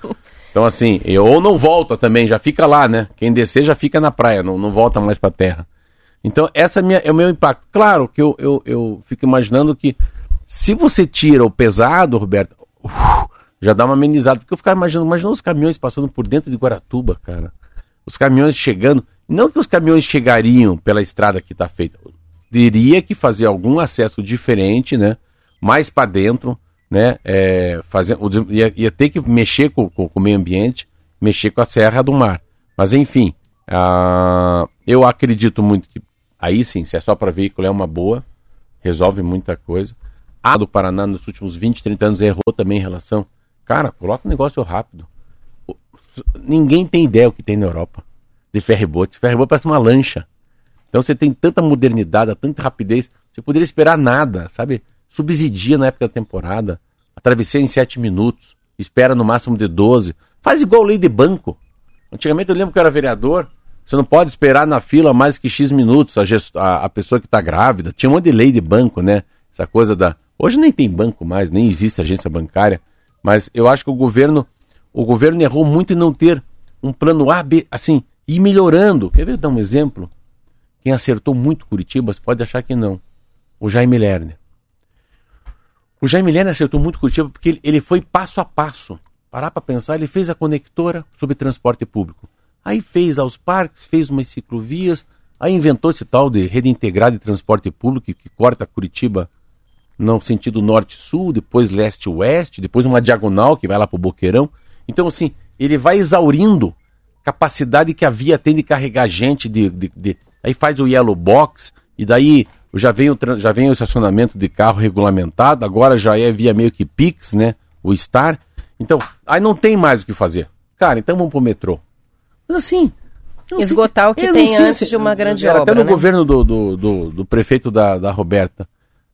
Então, assim, ou não volta também, já fica lá, né? Quem descer já fica na praia, não, não volta mais para terra. Então, essa é, minha- é o meu impacto. Claro que eu, eu, eu fico imaginando que se você tira o pesado, Roberto, uf, já dá uma amenizada. Porque eu ficava imaginando, imagina os caminhões passando por dentro de Guaratuba, cara. Os caminhões chegando. Não que os caminhões chegariam pela estrada que está feita. Teria que fazer algum acesso diferente, né? Mais para dentro, né? É, fazer, ia, ia ter que mexer com, com- com o meio ambiente, mexer com a Serra do Mar. Mas enfim, ah, eu acredito muito que aí sim, se é só para veículo, é uma boa, resolve muita coisa. A do Paraná nos últimos 20, 30 anos errou também em relação. Cara, coloca um negócio rápido. Ninguém tem ideia o que tem na Europa de ferryboat. Ferryboat parece uma lancha. Então você tem tanta modernidade, tanta rapidez, você poderia esperar nada, sabe? Subsidia na época da temporada, a travessia em 7 minutos, espera no máximo de 12. Faz igual lei de banco. Antigamente eu lembro que eu era vereador, você não pode esperar na fila mais que X minutos a, a- a pessoa que está grávida. Tinha um monte de lei de banco, né? Essa coisa da. Hoje nem tem banco mais, nem existe agência bancária. Mas eu acho que o governo, o governo errou muito em não ter um plano A, B, assim, e melhorando. Quer ver dar um exemplo? Quem acertou muito Curitiba, pode achar que não. O Jaime Lerner. O Jaime Lerner acertou muito Curitiba porque ele, ele foi passo a passo. Parar para pensar, ele fez a conectora sobre transporte público. Aí fez aos parques, fez umas ciclovias, aí inventou esse tal de rede integrada de transporte público que, que corta Curitiba no sentido norte-sul, depois leste-oeste, depois uma diagonal que vai lá para o Boqueirão. Então, assim, ele vai exaurindo capacidade que a via tem de carregar gente, de, de- de- aí faz o yellow box, e daí já vem, o, já vem o estacionamento de carro regulamentado, agora já é via meio que Pix, né? O Star. Então, aí não tem mais o que fazer. Cara, então vamos pro metrô. Mas assim. não sei- Esgotar o que tem antes de uma grande era obra, Até no né? governo do, do, do, do prefeito da, da Roberta.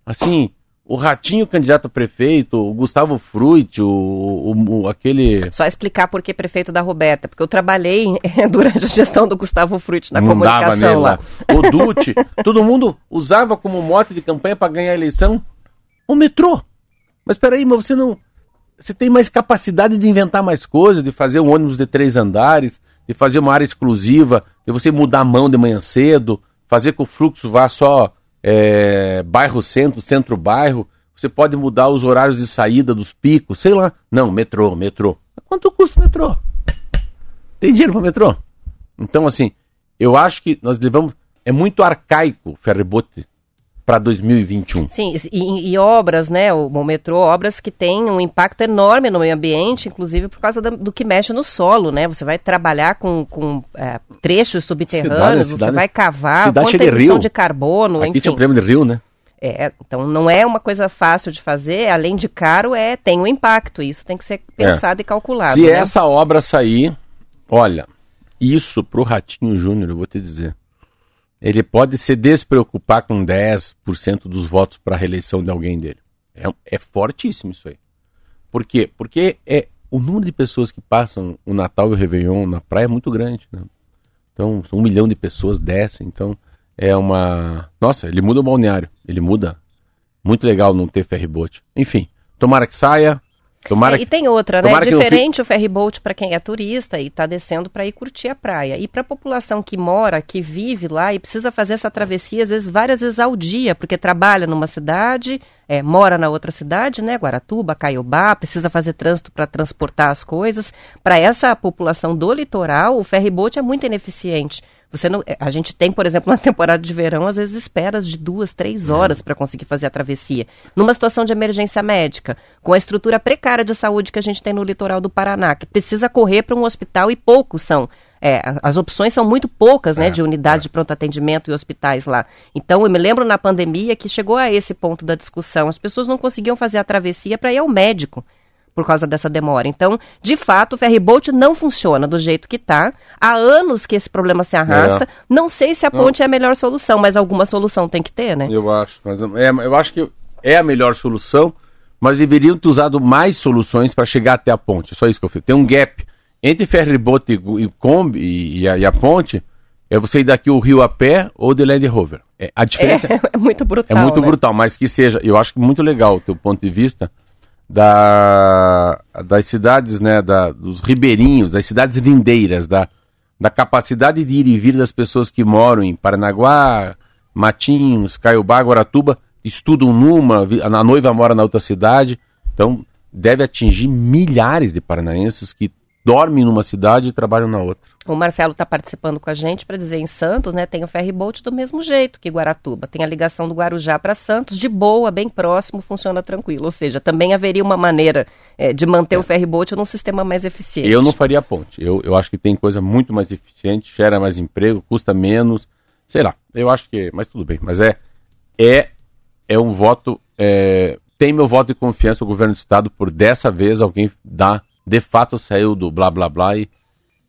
Assim, o Ratinho candidato a prefeito, o Gustavo Fruit, o, o- o- aquele. Só explicar por que prefeito da Roberta, porque eu trabalhei durante a gestão do Gustavo Frutti na não dava nele comunicação lá. O Dutti, todo mundo usava como mote de campanha para ganhar a eleição o metrô. Mas peraí, mas você não. você tem mais capacidade de inventar mais coisas, de fazer um ônibus de três andares, de fazer uma área exclusiva, de você mudar a mão de manhã cedo, fazer que o fluxo vá só é, bairro centro, centro bairro. Você pode mudar os horários de saída dos picos, sei lá. Não, metrô, metrô. Quanto custa o metrô? Tem dinheiro para metrô? Então, assim, eu acho que nós levamos. É muito arcaico o ferryboat para 2021. Sim, e, e, obras, né, o, o, metrô, obras que têm um impacto enorme no meio ambiente, inclusive por causa do, do que mexe no solo, né? Você vai trabalhar com, com é, trechos subterrâneos, cidade, você cidade, vai cavar, cidade quanta de emissão rio. de carbono, Aqui enfim. tinha um problema de rio, né? É, então não é uma coisa fácil de fazer, além de caro, é tem um impacto. Isso tem que ser pensado É. e calculado. Se né? essa obra sair, olha, isso pro Ratinho Júnior, eu vou te dizer. Ele pode se despreocupar com 10% dos votos para a reeleição de alguém dele. É, é fortíssimo isso aí. Por quê? Porque é, o número de pessoas que passam o Natal e o Réveillon na praia é muito grande. Né? Então, um milhão de pessoas descem. Então, é uma. Nossa, ele muda o balneário. Ele muda. Muito legal não ter ferryboat. Enfim, tomara que saia. Tomara É, que... e tem outra, né? tomara Diferente o ferryboat para quem é turista e está descendo para ir curtir a praia. E para a população que mora, que vive lá e precisa fazer essa travessia, às vezes, várias vezes ao dia, porque trabalha numa cidade, é, mora na outra cidade, né? Guaratuba, Caiobá, precisa fazer trânsito para transportar as coisas. Para essa população do litoral, o ferryboat é muito ineficiente. Você não, é, a gente tem, por exemplo, na temporada de verão, às vezes esperas de duas, três horas para conseguir fazer a travessia. Numa situação de emergência médica, com a estrutura precária de saúde que a gente tem no litoral do Paraná, que precisa correr para um hospital e poucos são. É, as opções são muito poucas, né, É, de unidade de pronto atendimento e hospitais lá. Então, eu me lembro na pandemia que chegou a esse ponto da discussão. As pessoas não conseguiam fazer a travessia para ir ao médico por causa dessa demora. Então, de fato, o ferryboat não funciona do jeito que está. Há anos que esse problema se arrasta. Não sei se a ponte é a melhor solução, mas alguma solução tem que ter, né? Eu acho, mas é, eu acho que é a melhor solução, mas deveriam ter usado mais soluções para chegar até a ponte. Só isso que eu fiz. Tem um gap entre ferryboat e, e Kombi e, e a, e a ponte. É você ir daqui o rio a pé ou de Land Rover. É, a diferença É, é muito brutal. é muito né? brutal, mas que seja. Eu acho que muito legal o teu ponto de vista da, das cidades, né, da, dos ribeirinhos, das cidades lindeiras, da, da capacidade de ir e vir das pessoas que moram em Paranaguá, Matinhos, Caiobá, Guaratuba, estudam numa, a noiva mora na outra cidade, então deve atingir milhares de paranaenses que dormem numa cidade e trabalham na outra. O Marcelo está participando com a gente para dizer em Santos, né? Tem o ferryboat do mesmo jeito que Guaratuba. Tem a ligação do Guarujá para Santos, de boa, bem próximo, funciona tranquilo. Ou seja, também haveria uma maneira eh, de manter o ferryboat num sistema mais eficiente. Eu não faria ponte. Eu, eu acho que tem coisa muito mais eficiente, gera mais emprego, custa menos. Sei lá. Eu acho que. Mas tudo bem. Mas é. É, é um voto. é, tem meu voto de confiança o governo do estado por dessa vez alguém dá. De fato saiu do blá blá blá e,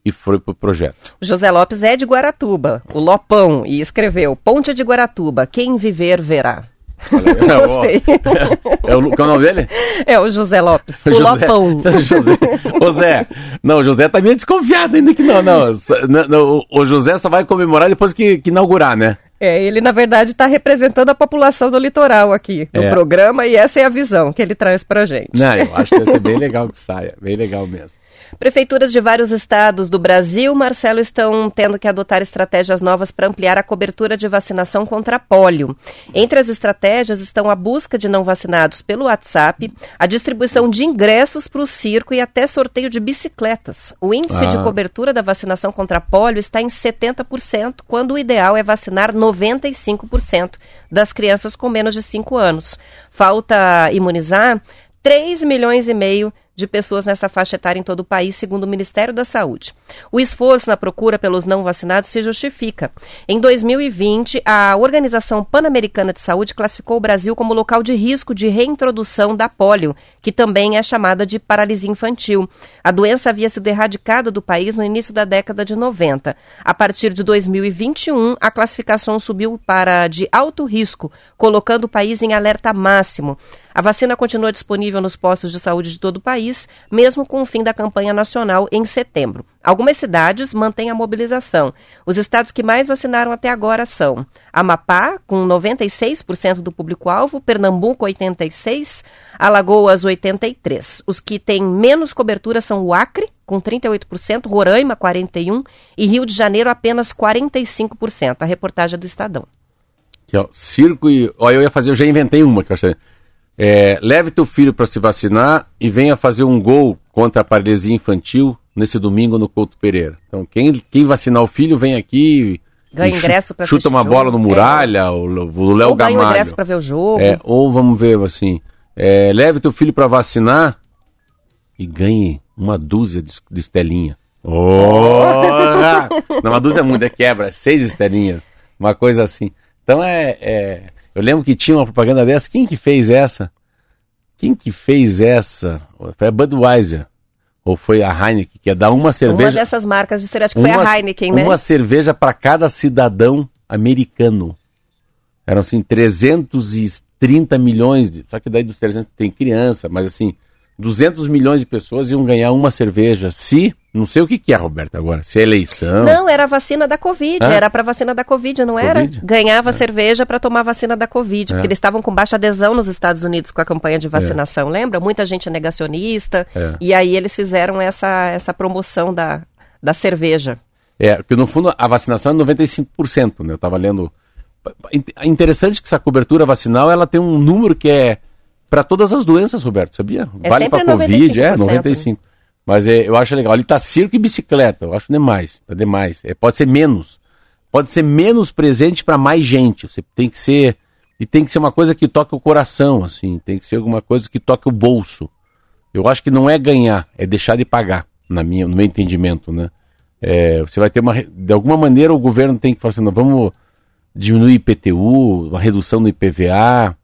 e foi pro projeto. O José Lopes é de Guaratuba, o Lopão, e escreveu: Ponte de Guaratuba, quem viver verá. Gostei. É o, qual é o nome dele? É o José Lopes, o José. Lopão. José. Ô Zé, não, o José tá meio desconfiado ainda que não, não. Não, o José só vai comemorar depois que, que inaugurar, né? É, ele, na verdade, está representando a população do litoral aqui no É. programa, e essa é a visão que ele traz pra gente. Não, eu acho que vai ser bem legal que saia, bem legal mesmo. Prefeituras de vários estados do Brasil, Marcelo, estão tendo que adotar estratégias novas para ampliar a cobertura de vacinação contra pólio. Entre as estratégias estão a busca de não vacinados pelo WhatsApp, a distribuição de ingressos para o circo e até sorteio de bicicletas. O índice de Ah. cobertura da vacinação contra pólio está em 70%, quando o ideal é vacinar 95% das crianças com menos de 5 anos. Falta imunizar 3 milhões e meio de pessoas nessa faixa etária em todo o país, segundo o Ministério da Saúde. O esforço na procura pelos não vacinados se justifica. Em 2020, a Organização Pan-Americana de Saúde classificou o Brasil como local de risco de reintrodução da polio, que também é chamada de paralisia infantil. A doença havia sido erradicada do país no início da década de 90. A partir de 2021, a classificação subiu para de alto risco, colocando o país em alerta máximo. A vacina continua disponível nos postos de saúde de todo o país país, mesmo com o fim da campanha nacional em setembro. Algumas cidades mantêm a mobilização. Os estados que mais vacinaram até agora são Amapá, com 96% do público-alvo, Pernambuco, 86%, Alagoas, 83%. Os que têm menos cobertura são o Acre, com 38%, Roraima, 41% e Rio de Janeiro, apenas 45%. A reportagem é do Estadão. Aqui, ó, circo e. Ó, eu ia fazer, eu já inventei uma, que eu achei. É, leve teu filho para se vacinar e venha fazer um gol contra a paralisia infantil nesse domingo no Couto Pereira. Então, quem, quem vacinar o filho, vem aqui. Ganha ingresso pra Chuta uma bola no Muralha, o, o Léo Ou ganha Gamalho. ingresso para ver o jogo. É, ou vamos ver assim, é, leve teu filho para vacinar e ganhe uma dúzia de, de estelinha. Não, uma dúzia é muito, é quebra, é seis estelinhas, uma coisa assim. Então é, é- eu lembro que tinha uma propaganda dessa, quem que fez essa? Quem que fez essa? Foi a Budweiser, ou foi a Heineken, que ia dar uma Uma cerveja... dessas marcas de cerveja, acho que foi uma- a Heineken, né? Uma cerveja para cada cidadão americano. Eram assim 330 milhões, de, só que daí dos 300 tem criança, mas assim, 200 milhões de pessoas iam ganhar uma cerveja. Se, não sei o que que é, Roberto, agora, se é eleição. Não, era a vacina da Covid, era pra vacina da Covid, não era? Covid? Ganhava cerveja pra tomar vacina da Covid, porque É. eles estavam com baixa adesão nos Estados Unidos com a campanha de vacinação, lembra? Muita gente negacionista, É. e aí eles fizeram essa, essa promoção da, da cerveja. É, porque no fundo a vacinação é 95%, né? Eu tava lendo. É interessante que essa cobertura vacinal ela tem um número que é para todas as doenças, Roberto, sabia? É vale para Covid, é 95%, 95. Mas é, eu acho legal. Ali tá circo e bicicleta, eu acho demais, tá demais. É, pode ser menos. Pode ser menos presente para mais gente. Você tem que ser e tem que ser uma coisa que toque o coração, assim, tem que ser alguma coisa que toque o bolso. Eu acho que não é ganhar, é deixar de pagar, na minha, no meu entendimento, né? É, você vai ter uma. De alguma maneira o governo tem que falar assim, não, vamos diminuir IPTU, uma redução do IPVA,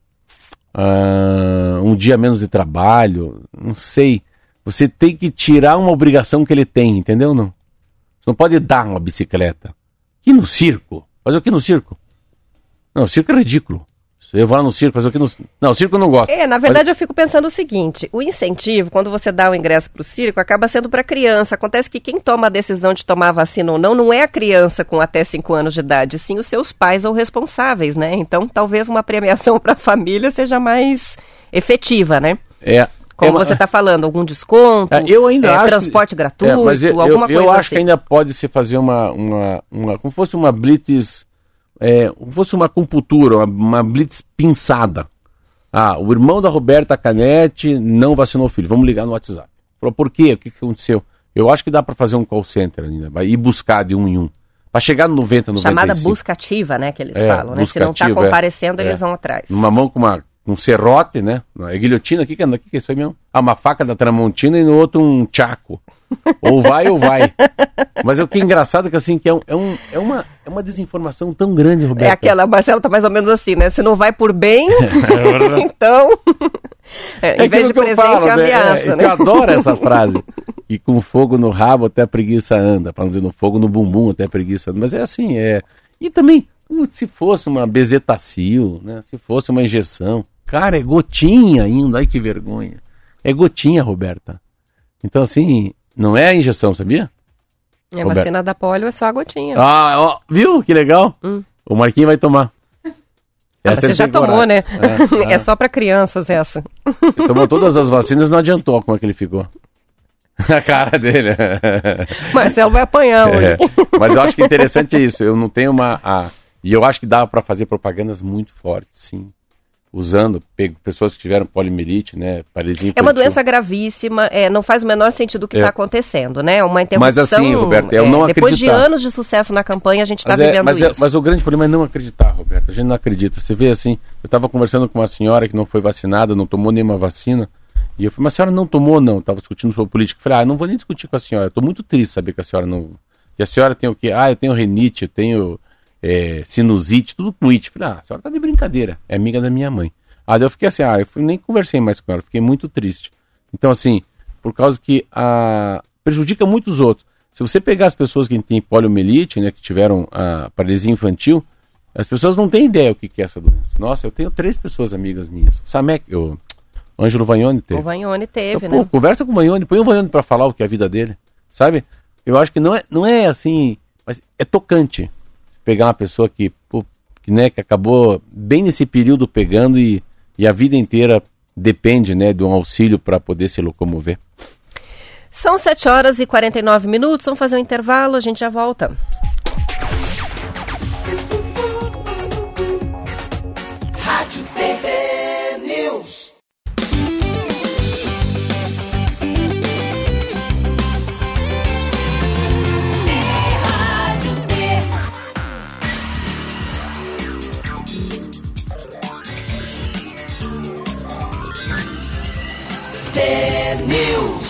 ah, um dia menos de trabalho, não sei. Você tem que tirar uma obrigação que ele tem, entendeu? Não? Você não pode dar uma bicicleta. E no circo? Fazer o que no circo? Não, o circo é ridículo. Eu vou lá no circo, fazer o que no Não, o circo eu não gosto. É, na verdade eu fico pensando o seguinte, o incentivo, quando você dá o ingresso para o circo, acaba sendo para criança. Acontece que quem toma a decisão de tomar a vacina ou não, não é a criança com até 5 anos de idade, sim os seus pais ou responsáveis, né? Então talvez uma premiação para a família seja mais efetiva, né? É. Como uma- você está falando, algum desconto, É, eu ainda é, acho que- transporte gratuito, É, mas eu, alguma eu, eu coisa acho assim. que ainda pode se fazer uma, uma, uma como fosse uma blitz, é, como fosse uma compultura, uma, uma blitz pinçada. Ah, o irmão da Roberta Canete não vacinou o filho. Vamos ligar no WhatsApp. Falou, por quê? O que, que aconteceu? Eu acho que dá para fazer um call center ainda, vai ir buscar de um em um. Para chegar no 90, 95. Chamada busca ativa, né, que eles É, falam, né? Se não está é. comparecendo, É. eles vão atrás. Numa mão com uma, um serrote, né? É guilhotina, o que, é, que, é isso aí mesmo? Ah, uma faca da Tramontina e no outro um tchaco. Ou vai ou vai. Mas é o que é engraçado que assim, que é, um, é, um- é uma, é uma desinformação tão grande, Roberto. É aquela, Marcelo tá mais ou menos assim, né? Se não vai por bem, então. É, em vez aquilo de presente, falo, é ameaça, é, né? Eu adoro essa frase. E com fogo no rabo até a preguiça anda. Para não dizer no fogo no bumbum até a preguiça anda. Mas é assim, é. E também, putz, se fosse uma bezetacil, né? Se fosse uma injeção. Cara, é gotinha ainda. Ai, que vergonha. É gotinha, Roberta. Então, assim, não é a injeção, sabia? E a vacina da polio é só a gotinha. Ah, ó, viu? Que legal. O Marquinhos vai tomar. Hum. Ah, você já tomou, orar. né? É, É, só pra crianças essa. Ele tomou todas as vacinas não adiantou como é que ele ficou. A cara dele. Marcelo vai apanhar hoje. É, mas eu acho que interessante é isso. Eu não tenho uma. a- e eu acho que dá para fazer propagandas muito fortes, sim. Usando pessoas que tiveram poliomielite, né? Paralisia É uma infantil. doença gravíssima, é, não faz o menor sentido o que É. está acontecendo, né? Uma interrupção. Mas assim, Roberto, é eu não Depois de acreditar. anos de sucesso na campanha, a gente está é- vivendo mas, é- isso. mas o grande problema é não acreditar, Roberto. A gente não acredita. Você vê assim, eu estava conversando com uma senhora que não foi vacinada, não tomou nenhuma vacina. E eu falei, mas a senhora não tomou, não? Estava discutindo sobre política. Eu falei, ah, não vou nem discutir com a senhora. Estou muito triste saber que a senhora não. Que a senhora tem o quê? Ah, eu tenho renite, eu tenho é, sinusite, tudo com it. Eu falei, ah, a senhora tá de brincadeira. É amiga da minha mãe. Ah, daí eu fiquei assim, ah, eu fui- nem conversei mais com ela, fiquei muito triste. Então, assim, por causa que a, prejudica muitos outros. Se você pegar as pessoas que têm poliomielite, né, que tiveram a paralisia infantil, as pessoas não têm ideia o que é essa doença. Nossa, eu tenho três pessoas amigas minhas. O Samek, o, Ângelo Vagnoni teve. O Vagnoni teve, Então, pô, né? conversa com o Vagnoni, põe o Vagnoni pra falar o que é a vida dele, sabe? Eu acho que não é, não é assim, mas é tocante pegar uma pessoa que, pô, que, né, que acabou bem nesse período pegando e, e a vida inteira depende, né, de um auxílio para poder se locomover. São 7 horas e 49 minutos. Vamos fazer um intervalo, a gente já volta. T News.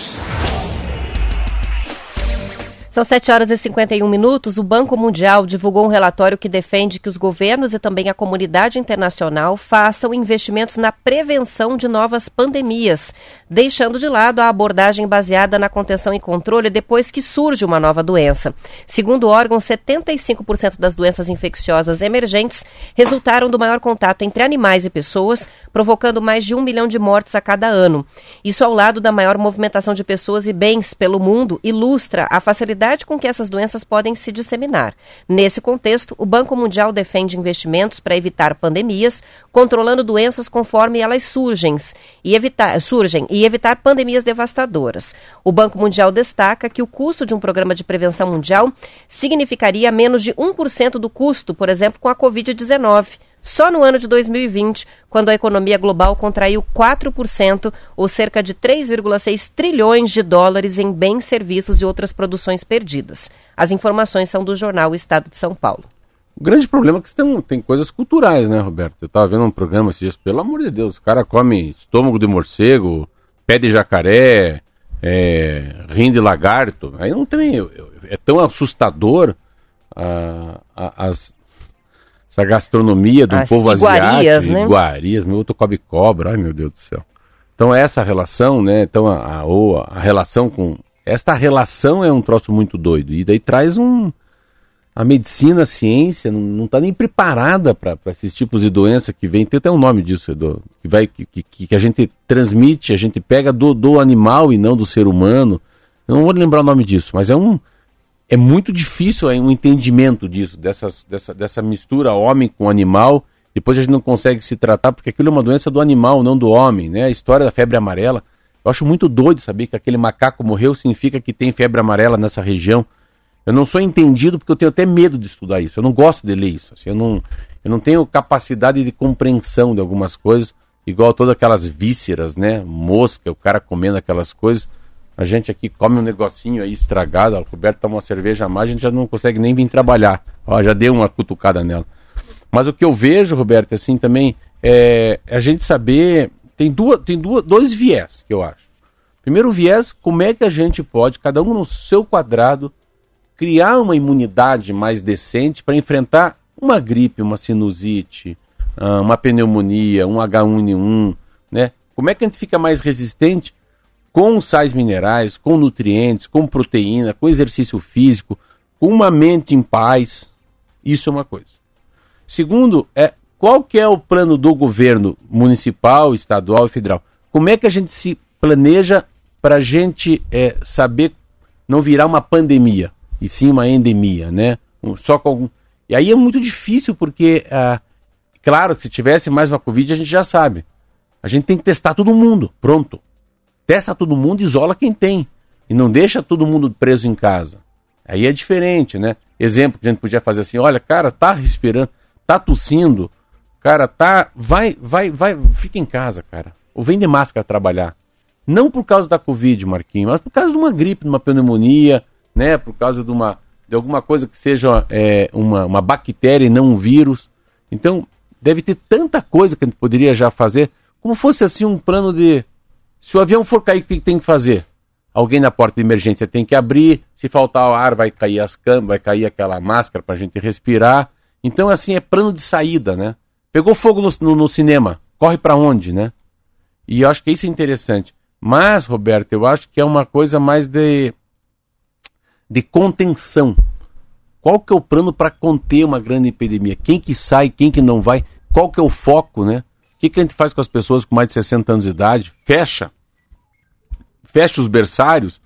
São 7 horas e 51 minutos. O Banco Mundial divulgou um relatório que defende que os governos e também a comunidade internacional façam investimentos na prevenção de novas pandemias, deixando de lado a abordagem baseada na contenção e controle depois que surge uma nova doença. Segundo o órgão, 75% das doenças infecciosas emergentes resultaram do maior contato entre animais e pessoas, provocando mais de um milhão de mortes a cada ano. Isso ao lado da maior movimentação de pessoas e bens pelo mundo ilustra a facilidade com que essas doenças podem se disseminar. Nesse contexto, o Banco Mundial defende investimentos para evitar pandemias, controlando doenças conforme elas surgem e evitar, surgem e evitar pandemias devastadoras. O Banco Mundial destaca que o custo de um programa de prevenção mundial significaria menos de 1% do custo, por exemplo, com a Covid-19. Só no ano de 2020, quando a economia global contraiu 4%, ou cerca de 3,6 trilhões de dólares em bens, serviços e outras produções perdidas. As informações são do jornal Estado de São Paulo. O grande problema é que tem, tem coisas culturais, né, Roberto? Eu tava vendo um programa esses dias, pelo amor de Deus, o cara come estômago de morcego, pé de jacaré, é, rim de lagarto. Aí não tem. É tão assustador ah, as, essa gastronomia do As povo iguarias, asiático, né? iguarias, meu outro come cobra, ai meu Deus do céu. Então essa relação, né? Então a, a, a relação com. Esta relação é um troço muito doido. E daí traz um. A medicina, a ciência, não está nem preparada para esses tipos de doença que vem. Tem até um nome disso, Edu, que, vai, que, que, que a gente transmite, a gente pega do, do animal e não do ser humano. Eu não vou lembrar o nome disso, mas é um. É muito difícil é, um entendimento disso, dessas, dessa, dessa mistura homem com animal. Depois a gente não consegue se tratar, porque aquilo é uma doença do animal, não do homem, né? A história da febre amarela. Eu acho muito doido saber que aquele macaco morreu significa que tem febre amarela nessa região. Eu não sou entendido porque eu tenho até medo de estudar isso. Eu não gosto de ler isso. Assim, eu, não, eu não tenho capacidade de compreensão de algumas coisas, igual todas aquelas vísceras, né? Mosca, o cara comendo aquelas coisas. A gente aqui come um negocinho aí estragado, o Roberto toma uma cerveja a mais, a gente já não consegue nem vir trabalhar. Ó, já deu uma cutucada nela. Mas o que eu vejo, Roberto, assim também, é a gente saber. Tem, duas, tem duas, dois viés que eu acho. Primeiro viés, como é que a gente pode, cada um no seu quadrado, criar uma imunidade mais decente para enfrentar uma gripe, uma sinusite, ah, uma pneumonia, um H1N1, né? Como é que a gente fica mais resistente com sais minerais, com nutrientes, com proteína, com exercício físico, com uma mente em paz? Isso é uma coisa. Segundo, é qual que é o plano do governo municipal, estadual e federal? Como é que a gente se planeja para a gente é, saber não virar uma pandemia, e sim uma endemia, né? Um- Só com algum... E aí é muito difícil porque, ah, claro, se tivesse mais uma Covid a gente já sabe. A gente tem que testar todo mundo, pronto. Testa todo mundo, isola quem tem. E não deixa todo mundo preso em casa. Aí é diferente, né? Exemplo que a gente podia fazer assim, olha, cara, tá respirando, tá tossindo, cara, tá, vai, vai, vai, fica em casa, cara. Ou vem de máscara trabalhar. Não por causa da Covid, Marquinhos, mas por causa de uma gripe, de uma pneumonia, né? Por causa de uma, de alguma coisa que seja é, uma, uma bactéria e não um vírus. Então, deve ter tanta coisa que a gente poderia já fazer, como fosse assim um plano de, se o avião for cair, o que tem que fazer? Alguém na porta de emergência tem que abrir. Se faltar o ar, vai cair as camas, vai cair aquela máscara para a gente respirar. Então, assim, é plano de saída, né? Pegou fogo no, no- no cinema, corre para onde, né? E eu acho que isso é interessante. Mas, Roberto, eu acho que é uma coisa mais de, de contenção. Qual que é o plano para conter uma grande epidemia? Quem que sai, quem que não vai? Qual que é o foco, né? que, que a gente faz com as pessoas com mais de 60 anos de idade? Fecha. Fecha os berçários.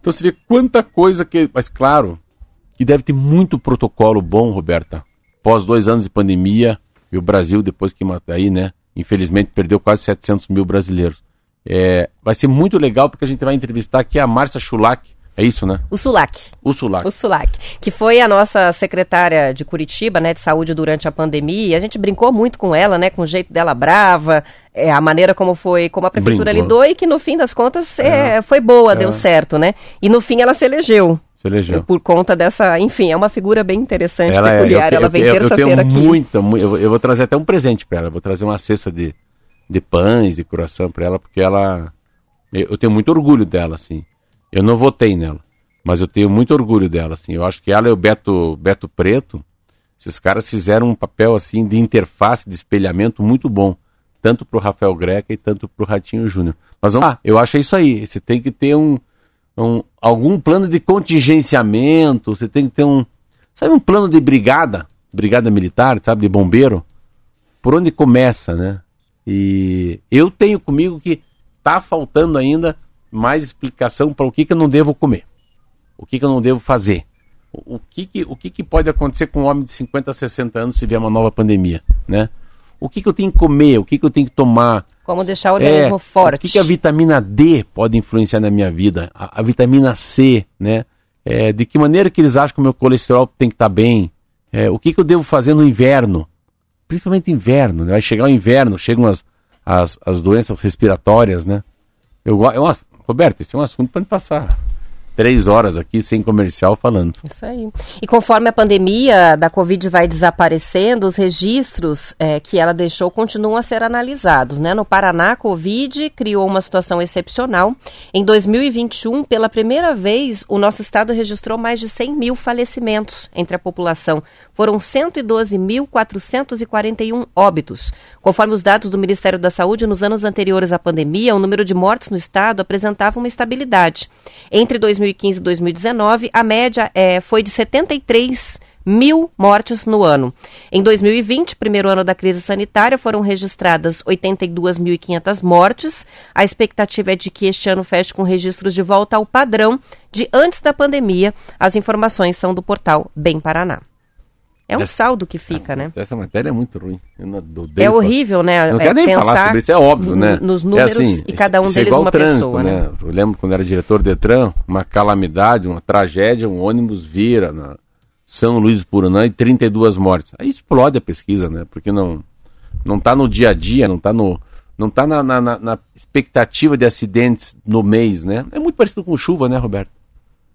Então você vê quanta coisa que. Mas claro, que deve ter muito protocolo bom, Roberta. Pós dois anos de pandemia, e o Brasil, depois que aí, né? Infelizmente, perdeu quase 700 mil brasileiros. É, vai ser muito legal porque a gente vai entrevistar aqui a Márcia Schulak. É isso, né? O Sulac. O Sulac. O Sulac, que foi a nossa secretária de Curitiba, né, de saúde durante a pandemia. E a gente brincou muito com ela, né, com o jeito dela brava, é, a maneira como foi, como a prefeitura Brincou. lidou e que no fim das contas é, foi boa, deu certo, né? E no fim ela se elegeu. Se elegeu. Por conta dessa, enfim, é uma figura bem interessante, Ela é- peculiar. eu- ela eu- vem terça-feira aqui. muita, mu- eu, eu vou trazer até um presente para ela. Eu vou trazer uma cesta de, de pães, de coração para ela, porque ela. Eu, eu tenho muito orgulho dela, assim. Eu não votei nela, mas eu tenho muito orgulho dela, assim. Eu acho que ela e o Beto, Beto Preto, esses caras fizeram um papel, assim, de interface, de espelhamento muito bom. Tanto pro Rafael Greca e tanto pro Ratinho Júnior. Mas vamos lá, eu acho isso aí. Você tem que ter um, um- algum plano de contingenciamento, você tem que ter um, sabe, um plano de brigada, brigada militar, sabe, de bombeiro, por onde começa, né? E eu tenho comigo que tá faltando ainda mais explicação para o que, que eu não devo comer, o que, que eu não devo fazer, o, que, que, o que, que pode acontecer com um homem de 50, 60 anos se vier uma nova pandemia, né? O que, que eu tenho que comer, o que, que eu tenho que tomar, Como deixar o organismo é, forte. O que, que a vitamina D pode influenciar na minha vida? A, a vitamina C, né? É, de que maneira que eles acham que o meu colesterol tem que estar bem? É, o que, que eu devo fazer no inverno? Principalmente inverno, né? Vai chegar o inverno, chegam as, as, as doenças respiratórias, né? Eu, é uma, Roberto, esse é um assunto para passar três horas aqui sem comercial falando. Isso aí. E conforme a pandemia da Covid vai desaparecendo, os registros eh, que ela deixou continuam a ser analisados. Né? No Paraná, a Covid criou uma situação excepcional. Em 2021, pela primeira vez, o nosso estado registrou mais de 100 mil falecimentos entre a população. Foram 112.441 óbitos. Conforme os dados do Ministério da Saúde, nos anos anteriores à pandemia, o número de mortes no estado apresentava uma estabilidade. Entre 2015 e 2019, a média eh, foi de 73 mil mortes no ano. Em 2020, primeiro ano da crise sanitária, foram registradas 82.500 mortes. A expectativa é de que este ano feche com registros de volta ao padrão de antes da pandemia. As informações são do portal Bem Paraná. É um Essa- saldo que fica, né? Essa matéria é muito ruim. Não É horrível, né? Não é, quero nem falar sobre isso, é óbvio, né? Nos números é assim, e cada um é deles igual uma trânsito, pessoa, né? Eu lembro quando era diretor do Detran, uma calamidade, uma tragédia, um ônibus vira na São Luís do Purunã e 32 mortes. Aí explode a pesquisa, né? Porque não não tá no dia a dia, não tá no não tá na, na- na- na expectativa de acidentes no mês, né? É muito parecido com chuva, né, Roberto?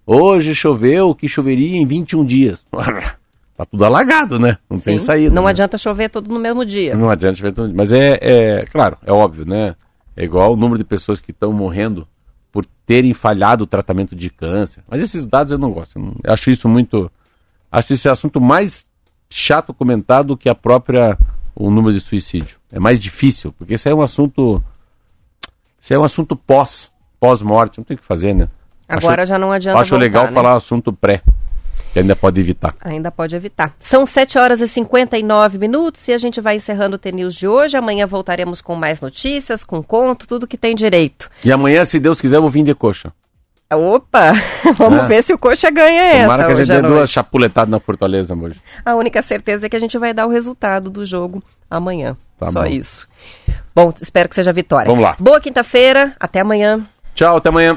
Hoje choveu o que choveria em 21 dias. tá tudo alagado, né? Não tem Sim. saída. Não né? adianta chover tudo no mesmo dia. Não adianta ver tudo. Mas é, é, claro, é óbvio, né? É igual o número de pessoas que estão morrendo por terem falhado o tratamento de câncer. Mas esses dados eu não gosto. Eu, não- eu acho isso muito. Acho esse assunto mais chato comentado do que a própria. o número de suicídio. É mais difícil, porque isso é um assunto. Isso é um assunto pós, pós-morte. Não tem o que fazer, né? Agora acho, já não adianta Acho voltar, legal né? falar assunto pré, que ainda pode evitar. Ainda pode evitar. São 7 horas e 59 minutos e a gente vai encerrando o TNews de hoje. Amanhã voltaremos com mais notícias, com conto, tudo que tem direito. E amanhã, se Deus quiser, eu vou vir de coxa. Opa! Vamos É. ver se o Coxa ganha essa Tomara que a gente dê duas chapuletadas na Fortaleza hoje. A única certeza é que a gente vai dar o resultado do jogo amanhã. Tá Só bom. isso. Bom, espero que seja vitória. Vamos lá. Boa quinta-feira. Até amanhã. Tchau, até amanhã.